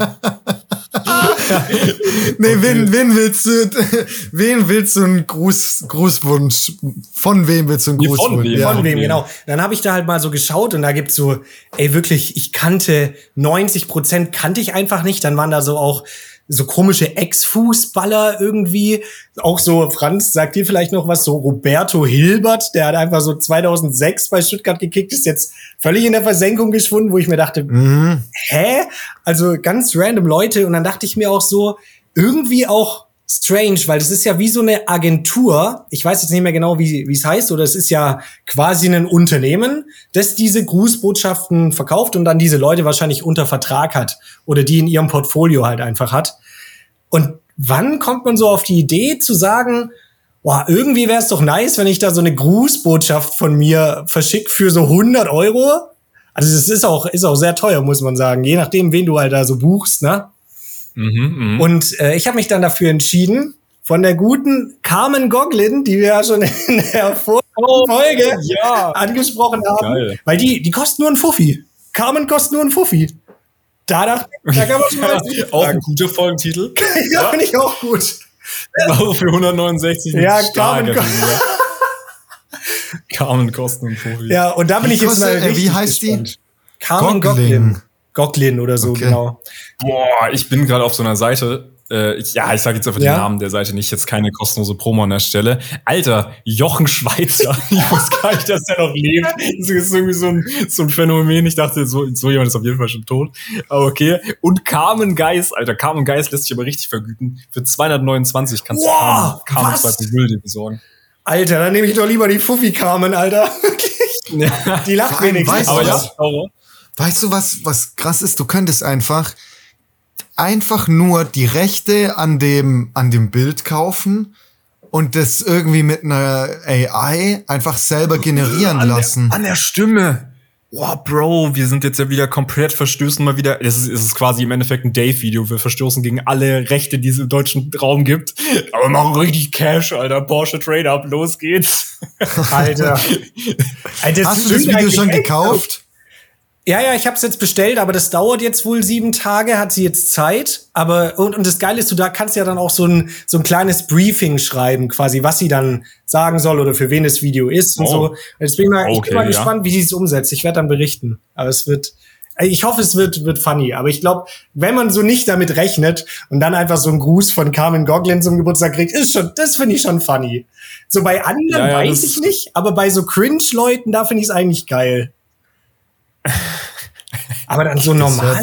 Nee, wen, wen willst du, wen willst du einen Gruß, Grußwunsch? Von wem willst du einen
Nee, von
Grußwunsch?
wem?
Ja.
Von wem,
wem?
genau. Dann habe ich da halt mal so geschaut und da gibt's so, ey, wirklich, ich kannte 90 Prozent kannte ich einfach nicht. Dann waren da so auch so komische Ex-Fußballer irgendwie. Auch so, Franz, sagt dir vielleicht noch was, so Roberto Hilbert, der hat einfach so 2006 bei Stuttgart gekickt, ist jetzt völlig in der Versenkung geschwunden, wo ich mir dachte,
Mhm.
hä? Also ganz random Leute. Und dann dachte ich mir auch so, irgendwie auch strange, weil das ist ja wie so eine Agentur. Ich weiß jetzt nicht mehr genau, wie es heißt, oder es ist ja quasi ein Unternehmen, das diese Grußbotschaften verkauft und dann diese Leute wahrscheinlich unter Vertrag hat oder die in ihrem Portfolio halt einfach hat. Und wann kommt man so auf die Idee zu sagen, boah, irgendwie wäre es doch nice, wenn ich da so eine Grußbotschaft von mir verschick für so 100 Euro? Also das ist auch, ist auch sehr teuer, muss man sagen, je nachdem, wen du halt da so buchst, ne?
Mhm, mhm.
Und äh, ich habe mich dann dafür entschieden, von der guten Carmen Goglin, die wir ja schon in der vorigen Folge
ja.
angesprochen haben,
Geil.
weil die, die kosten nur ein Fuffi. Carmen kostet nur ein Fuffi. Da, dachte ich, da kann man schon mal
Auch ein guter Folgentitel.
Ja, finde ich auch gut.
Also für 169
Ja, Carmen-
Titel, ja. Carmen Kosten und Profi.
Ja, und da bin
Wie
ich jetzt
kostet-
mal
äh, wie
richtig
heißt die?
gespannt. Carmen
Goglin.
Goglin. Oder so,
Okay.
genau.
Boah, ich bin gerade auf so einer Seite. Äh, ich, ja, ich sage jetzt einfach
Ja?
den Namen der Seite nicht, jetzt keine kostenlose Promo an der Stelle. Alter, Jochen Schweizer. Ich wusste gar nicht, dass der noch lebt. Das ist irgendwie so ein, so ein Phänomen. Ich dachte, so, so jemand ist auf jeden Fall schon tot. Aber okay. Und Carmen Geis, Alter, Carmen Geis lässt sich aber richtig vergüten. Für 229 kannst
Wow,
du Carmen? 2.0 dir besorgen.
Alter, dann nehme ich doch lieber die Fuffi Carmen, Alter. Die lacht wenigstens.
weißt du
Aber ja.
Weißt du, was, was krass ist? Du könntest einfach, einfach nur die Rechte an dem, an dem Bild kaufen und das irgendwie mit einer AI einfach selber generieren
an
lassen.
Der, an der Stimme. Wow, Bro, wir sind jetzt ja wieder komplett verstößen mal wieder. Es ist, es ist quasi im Endeffekt ein Dave-Video. Wir verstoßen gegen alle Rechte, die es im deutschen Raum gibt. Aber wir machen richtig Cash, Alter. Porsche Trade Up, los geht's.
Alter. Alter
Hast du das Video schon gekauft?
Ja, ja, ich habe es jetzt bestellt, aber das dauert jetzt wohl sieben Tage, hat sie jetzt Zeit. Aber und, und das Geile ist, du da kannst ja dann auch so ein so ein kleines Briefing schreiben, quasi, was sie dann sagen soll oder für wen das Video ist und
Oh.
so. Bin ich mal, ich
Okay,
bin mal
ja.
gespannt, wie sie es umsetzt. Ich werde dann berichten. Aber es wird Ich hoffe, es wird, wird funny. Aber ich glaube, wenn man so nicht damit rechnet und dann einfach so einen Gruß von Carmen Goglin zum Geburtstag kriegt, ist schon, das finde ich schon funny. So bei anderen
Ja, ja,
weiß ich nicht, aber bei so Cringe-Leuten, da finde ich es eigentlich geil. Aber dann so normale,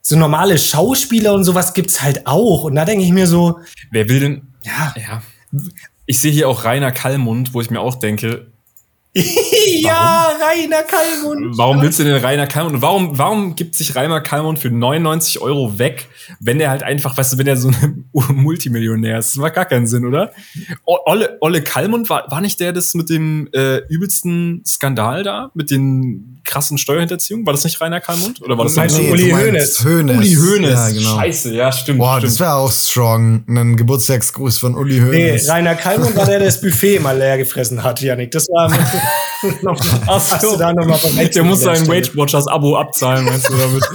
so normale Schauspieler und sowas gibt's halt auch. Und da denke ich mir so,
Wer will denn?
ja,
Ja. Ich sehe hier auch Rainer Kallmund, wo ich mir auch denke,
ja, Rainer Kallmund.
warum willst du denn Rainer Kallmund? Und warum, warum gibt sich Rainer Kallmund für 99 Euro weg, wenn der halt einfach, weißt du, wenn er so ein Multimillionär ist? Das macht gar keinen Sinn, oder? Olle, Olle Kallmund, war, war nicht der das mit dem äh, übelsten Skandal da? Mit den krassen Steuerhinterziehungen? War das nicht Rainer Kallmund? Oder war das
du
so-
Uli Hoeneß?
Hoeneß.
Uli Hoeneß.
Ja, genau.
Scheiße, ja, stimmt.
Boah,
stimmt.
das wäre auch strong. Ein Geburtstagsgruß von Uli
Nee,
Hoeneß.
Rainer Kallmund war der, der das Buffet mal leer gefressen hat, Janik. Das war noch,
Ach
hast
so.
du da noch mal
Der muss sein. Weight Watchers Abo abzahlen, meinst du damit?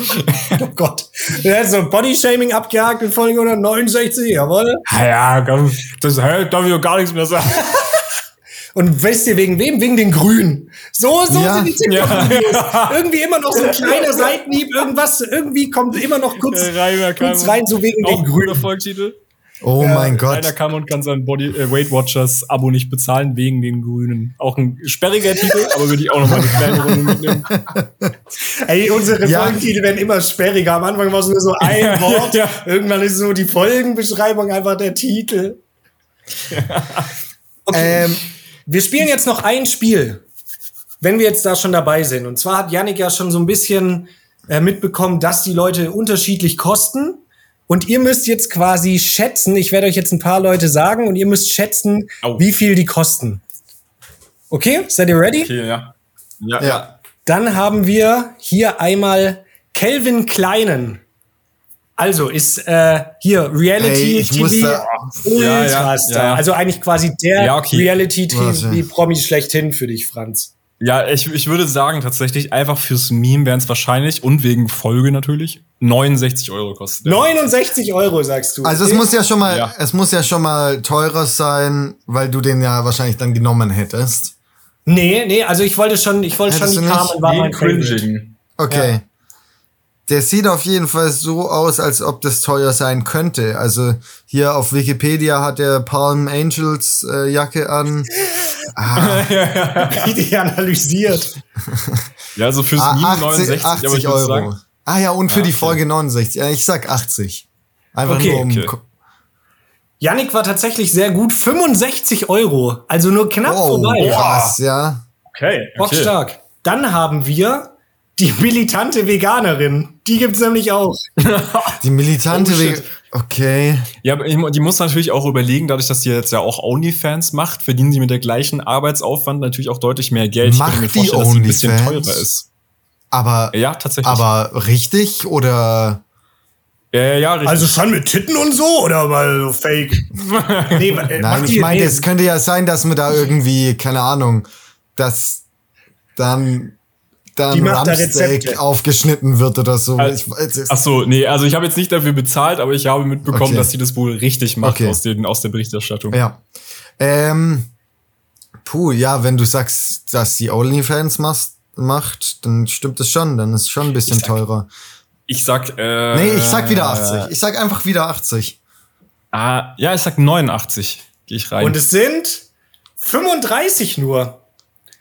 Oh Gott. Der hat so Bodyshaming abgehakt in Folge 169, jawohl.
ja, ja, komm, das darf ich doch gar nichts mehr sagen.
Und wisst ihr wegen wem? Wegen den Grünen. So, so
Ja.
sind die TikTok-Videos. Irgendwie immer noch so ein kleiner Seitenhieb, irgendwas, irgendwie kommt immer noch kurz,
Rainer
kurz rein, so wegen
Auch
den Grünen.
Folgtitel.
Oh mein
Rainer
Gott.
Kallmund kann sein Body, äh, Weight Watchers Abo nicht bezahlen wegen den Grünen. Auch ein sperriger Titel, aber würde ich auch noch mal eine kleine Runde mitnehmen.
Ey, unsere
Ja.
Folgentitel werden immer sperriger. Am Anfang war es nur so ein
Ja,
Wort.
ja.
Irgendwann ist so die Folgenbeschreibung einfach der Titel.
Ähm,
Wir spielen jetzt noch ein Spiel, wenn wir jetzt da schon dabei sind. Und zwar hat Yannick ja schon so ein bisschen äh, mitbekommen, dass die Leute unterschiedlich kosten. Und ihr müsst jetzt quasi schätzen, ich werde euch jetzt ein paar Leute sagen und ihr müsst schätzen,
Au.
wie viel die kosten. Okay, seid ihr ready?
Okay, ja. Ja,
ja.
Dann haben wir hier einmal Kelvin Kleinen. Also ist äh, hier Reality
Ey, ich muss
TV
da-
Ja, ja, ja, ja.
Also eigentlich quasi der
Ja, okay.
Reality
Warte.
TV Promi schlechthin für dich, Franz.
Ja, ich, ich würde sagen, tatsächlich einfach fürs Meme wären es wahrscheinlich und wegen Folge natürlich 69 Euro kosten.
69 Euro sagst du.
Also es muss ja schon mal,
Ja.
es muss ja schon mal teurer sein, weil du den ja wahrscheinlich dann genommen hättest.
Nee, nee, also ich wollte schon, ich wollte schon
Hättest
die
du nicht?
Carmen war mein
cringing.
Okay.
Ja.
Der sieht auf jeden Fall so aus, als ob das teuer sein könnte. Also hier auf Wikipedia hat er Palm Angels äh, Jacke an. Ah,
Wie die analysiert.
Ja, also fürs
ah,
Meme
80,
69, aber
80
ich
Euro.
sagen,
ah ja, und für
Ah,
die
okay.
Folge 69. Ja, ich sag 80. Einfach
Okay,
nur um.
okay.
Yannick war tatsächlich sehr gut. 65 Euro. Also nur knapp
Oh,
vorbei.
krass, ja.
okay, okay.
Bockstark. Dann haben wir die militante Veganerin. Die gibt's nämlich auch.
Die militante
Oh.
Okay.
Ja, aber ich- die muss natürlich auch überlegen, dadurch, dass sie jetzt ja auch OnlyFans macht, verdienen sie mit der gleichen Arbeitsaufwand natürlich auch deutlich mehr Geld. Ich
Macht
könnte mir
die
vorstellen, dass sie ein bisschen teurer ist.
Aber,
Ja, tatsächlich.
aber richtig oder?
ja, ja, ja, richtig.
Also schon mit Titten und so oder mal so fake? nee, äh,
Nein, ich meine, es könnte ja sein, dass man da irgendwie, keine Ahnung, dass dann dann
macht Rezepte.
aufgeschnitten wird oder so.
Al-
Ich, weiß es-
Ach so, nee, also ich habe jetzt nicht dafür bezahlt, aber ich habe mitbekommen,
Okay.
dass sie das wohl richtig macht
Okay.
aus, den, aus der Berichterstattung.
ja. Ähm, puh, ja, wenn du sagst, dass sie OnlyFans machst, macht, dann stimmt das schon. Dann ist es schon ein bisschen
Ich sag-
teurer.
Ich sag, äh,
Nee, ich sag wieder 80. Ich sag einfach wieder 80.
Ah, ja, ich sag 89. Gehe ich rein.
Und es sind 35 nur.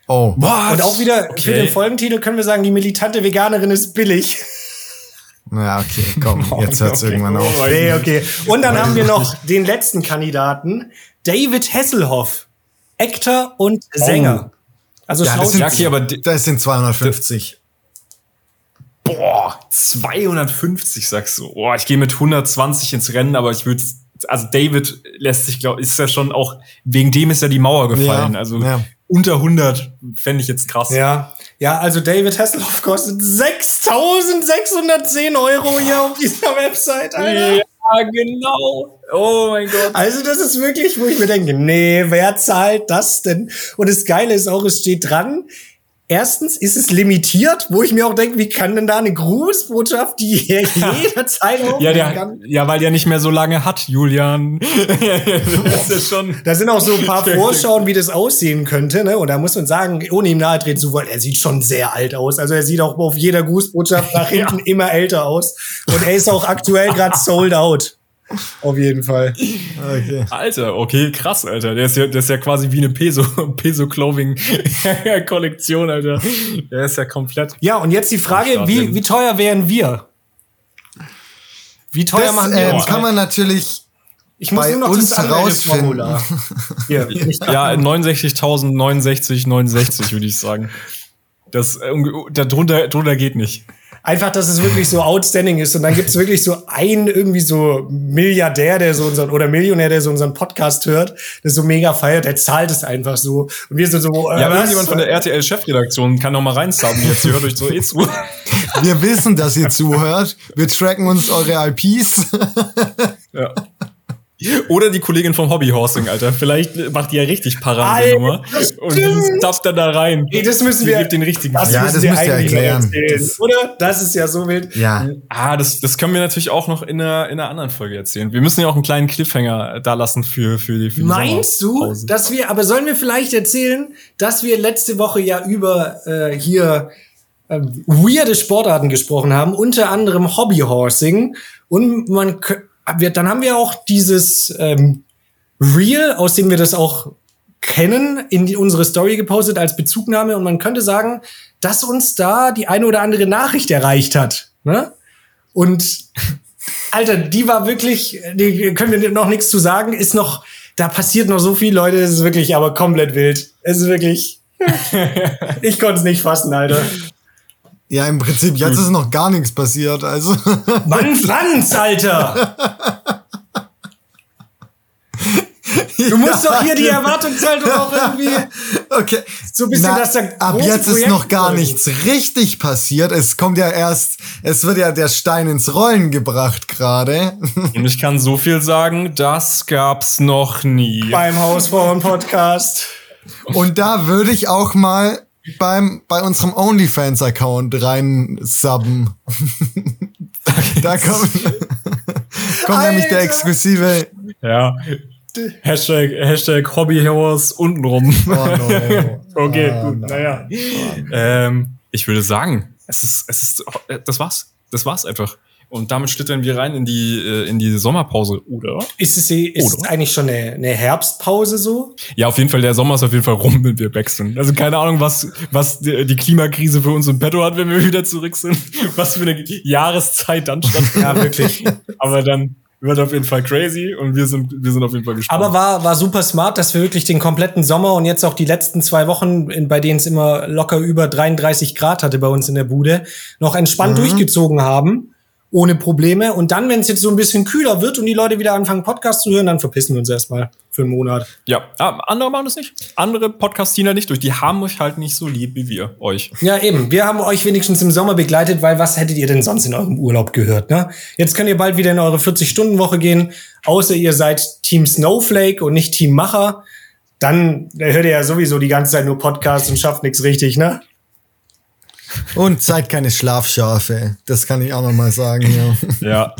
Oh.
What?
Und auch wieder für
Okay.
den Folgentitel können wir sagen, die militante Veganerin ist billig.
Ja, okay, komm, jetzt hört's
Okay.
irgendwann auf.
Oh,
Nee, okay. Und dann haben wir noch den letzten Kandidaten, David Hasselhoff, Actor und Sänger. Also
Ja, das sind,
Ja, okay, aber
das sind 250.
Boah, 250 sagst du. Boah, ich gehe mit 120 ins Rennen, aber ich würde also David lässt sich glaube ist ja schon auch wegen dem ist ja die Mauer gefallen.
Ja,
also
ja.
Unter 100 fände ich jetzt krass.
Ja, ja, also David Hasselhoff kostet 6.610 Euro hier auf dieser Website, Alter.
Ja, genau. Oh mein Gott.
Also das ist wirklich, wo ich mir denke, nee, wer zahlt das denn? Und das Geile ist auch, es steht dran, Erstens ist es limitiert, wo ich mir auch denke, wie kann denn da eine Grußbotschaft, die hier jederzeit
Ja, der,
kann?
ja, weil der nicht mehr so lange hat, Julian. das ist ja schon.
Da sind auch so ein paar Vorschauen, wie das aussehen könnte, ne? Und da muss man sagen, ohne ihm nahe treten zu wollen, er sieht schon sehr alt aus. Also er sieht auch auf jeder Grußbotschaft nach hinten immer älter aus. Und er ist auch aktuell gerade sold out. Auf jeden Fall.
Okay.
Alter, okay, krass, Alter. Der ist ja, der ist ja quasi wie eine Peso, Peso-Clothing-Kollektion, Alter. Der ist ja komplett.
Ja, und jetzt die Frage, wie, wie teuer wären wir? Wie teuer
Das
machen wir
ähm, kann man natürlich
Ich muss
bei
nur noch
uns
das. Hier, ich
Ja, 69.000, 69, 69, würde ich sagen. Das, äh, darunter, drunter geht nicht.
Einfach, dass es wirklich so outstanding ist. Und dann gibt es wirklich so einen irgendwie so Milliardär, der so unseren, oder Millionär, der so unseren Podcast hört, der so mega feiert, der zahlt es einfach so. Und wir sind so, äh,
Ja,
was?
irgendjemand von der RTL-Chefredaktion kann noch mal reinsubben jetzt. Ihr hört euch so eh zu.
Wir wissen, dass ihr zuhört. Wir tracken uns eure IPs.
Ja. Oder die Kollegin vom Hobbyhorsing, Alter. Vielleicht macht die ja richtig Parade
Alter,
Nummer.
das
Und die stapft dann da rein.
Ey, das müssen
Die
wir.
gibt den richtigen.
Das
Ja,
müssen
das
wir
müsst ihr
eigentlich noch
erklären.
erzählen,
Das-
oder? Das ist ja so wild.
Ja.
Ah, das, das können wir natürlich auch noch in einer, in einer anderen Folge erzählen. Wir müssen ja auch einen kleinen Cliffhanger da lassen für, für die, für die
Meinst du, dass wir, aber sollen wir vielleicht erzählen, dass wir letzte Woche ja über äh, hier äh, weirde Sportarten gesprochen haben, unter anderem Hobbyhorsing und man wir, dann haben wir auch dieses ähm, Reel, aus dem wir das auch kennen, in die, unsere Story gepostet als Bezugnahme und man könnte sagen, dass uns da die eine oder andere Nachricht erreicht hat. Ne? Und Alter, die war wirklich, die können wir noch nichts zu sagen, ist noch, da passiert noch so viel, Leute, es ist wirklich aber komplett wild. Es ist wirklich, ich konnte es nicht fassen, Alter.
Ja, im Prinzip, jetzt ist noch gar nichts passiert. Also,
Mann, Franz, Alter! Du musst doch hier die Erwartungshaltung auch irgendwie
okay.
so ein bisschen, dass da
ab jetzt ist
Projekte
noch gar
folgen.
nichts richtig passiert. Es kommt ja erst, es wird ja der Stein ins Rollen gebracht gerade.
Und ich kann so viel sagen, das gab's noch nie.
beim Hausfrauen-Podcast.
Und da würde ich auch mal beim, bei unserem OnlyFans-Account rein subben. da kommt, kommt nämlich der exklusive.
Ja. Hashtag, Hashtag Hobbyhorse untenrum.
Oh no.
Okay,
Ah,
gut,
no.
naja. Ähm, ich würde sagen, es ist, es ist, das war's. Das war's einfach. Und damit schlittern wir rein in die, äh, in die Sommerpause, oder?
Ist es, ist es
Oder?
eigentlich schon eine, eine Herbstpause so?
Ja, auf jeden Fall, der Sommer ist auf jeden Fall rum, wenn wir wechseln. Also keine Ahnung, was, was die Klimakrise für uns im Petto hat, wenn wir wieder zurück sind. Was für eine Jahreszeit dann stattfindet.
Ja, wirklich.
Aber dann wird auf jeden Fall crazy und wir sind, wir sind auf jeden Fall gespannt.
Aber war, war super smart, dass wir wirklich den kompletten Sommer und jetzt auch die letzten zwei Wochen, in, bei denen es immer locker über 33 Grad hatte bei uns in der Bude, noch entspannt durchgezogen haben. Ohne Probleme. Und dann, wenn es jetzt so ein bisschen kühler wird und die Leute wieder anfangen, Podcast zu hören, dann verpissen wir uns erstmal für einen Monat.
ja, ah, andere machen das nicht. Andere Podcastiner nicht durch. Die haben euch halt nicht so lieb wie wir euch.
Ja, eben. Wir haben euch wenigstens im Sommer begleitet, weil was hättet ihr denn sonst in eurem Urlaub gehört, ne? Jetzt könnt ihr bald wieder in eure 40-Stunden-Woche gehen, außer ihr seid Team Snowflake und nicht Team Macher. Dann hört ihr ja sowieso die ganze Zeit nur Podcasts und schafft nichts richtig, ne?
Und seid keine Schlafschafe. Das kann ich auch noch mal sagen, ja.
Ja.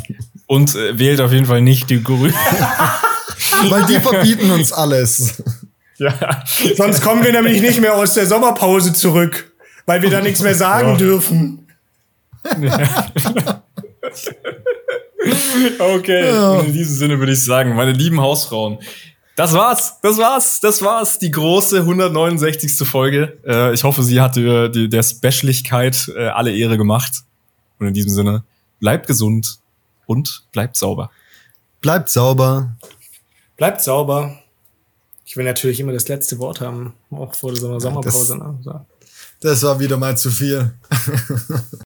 Und äh, wählt auf jeden Fall nicht die Grünen.
Weil die verbieten uns alles.
ja.
Sonst kommen wir nämlich nicht mehr aus der Sommerpause zurück, weil wir da nichts mehr sagen
Ja.
dürfen.
Okay, in diesem Sinne würde ich sagen, meine lieben Hausfrauen, das war's, das war's, das war's, die große 169. Folge. Äh, ich hoffe, sie hat der, der, der Specialigkeit äh, alle Ehre gemacht. Und in diesem Sinne, bleibt gesund und bleibt sauber.
Bleibt sauber.
Bleibt sauber. Ich will natürlich immer das letzte Wort haben, auch vor einer Sommerpause. ne? So.
Das war wieder mal zu viel.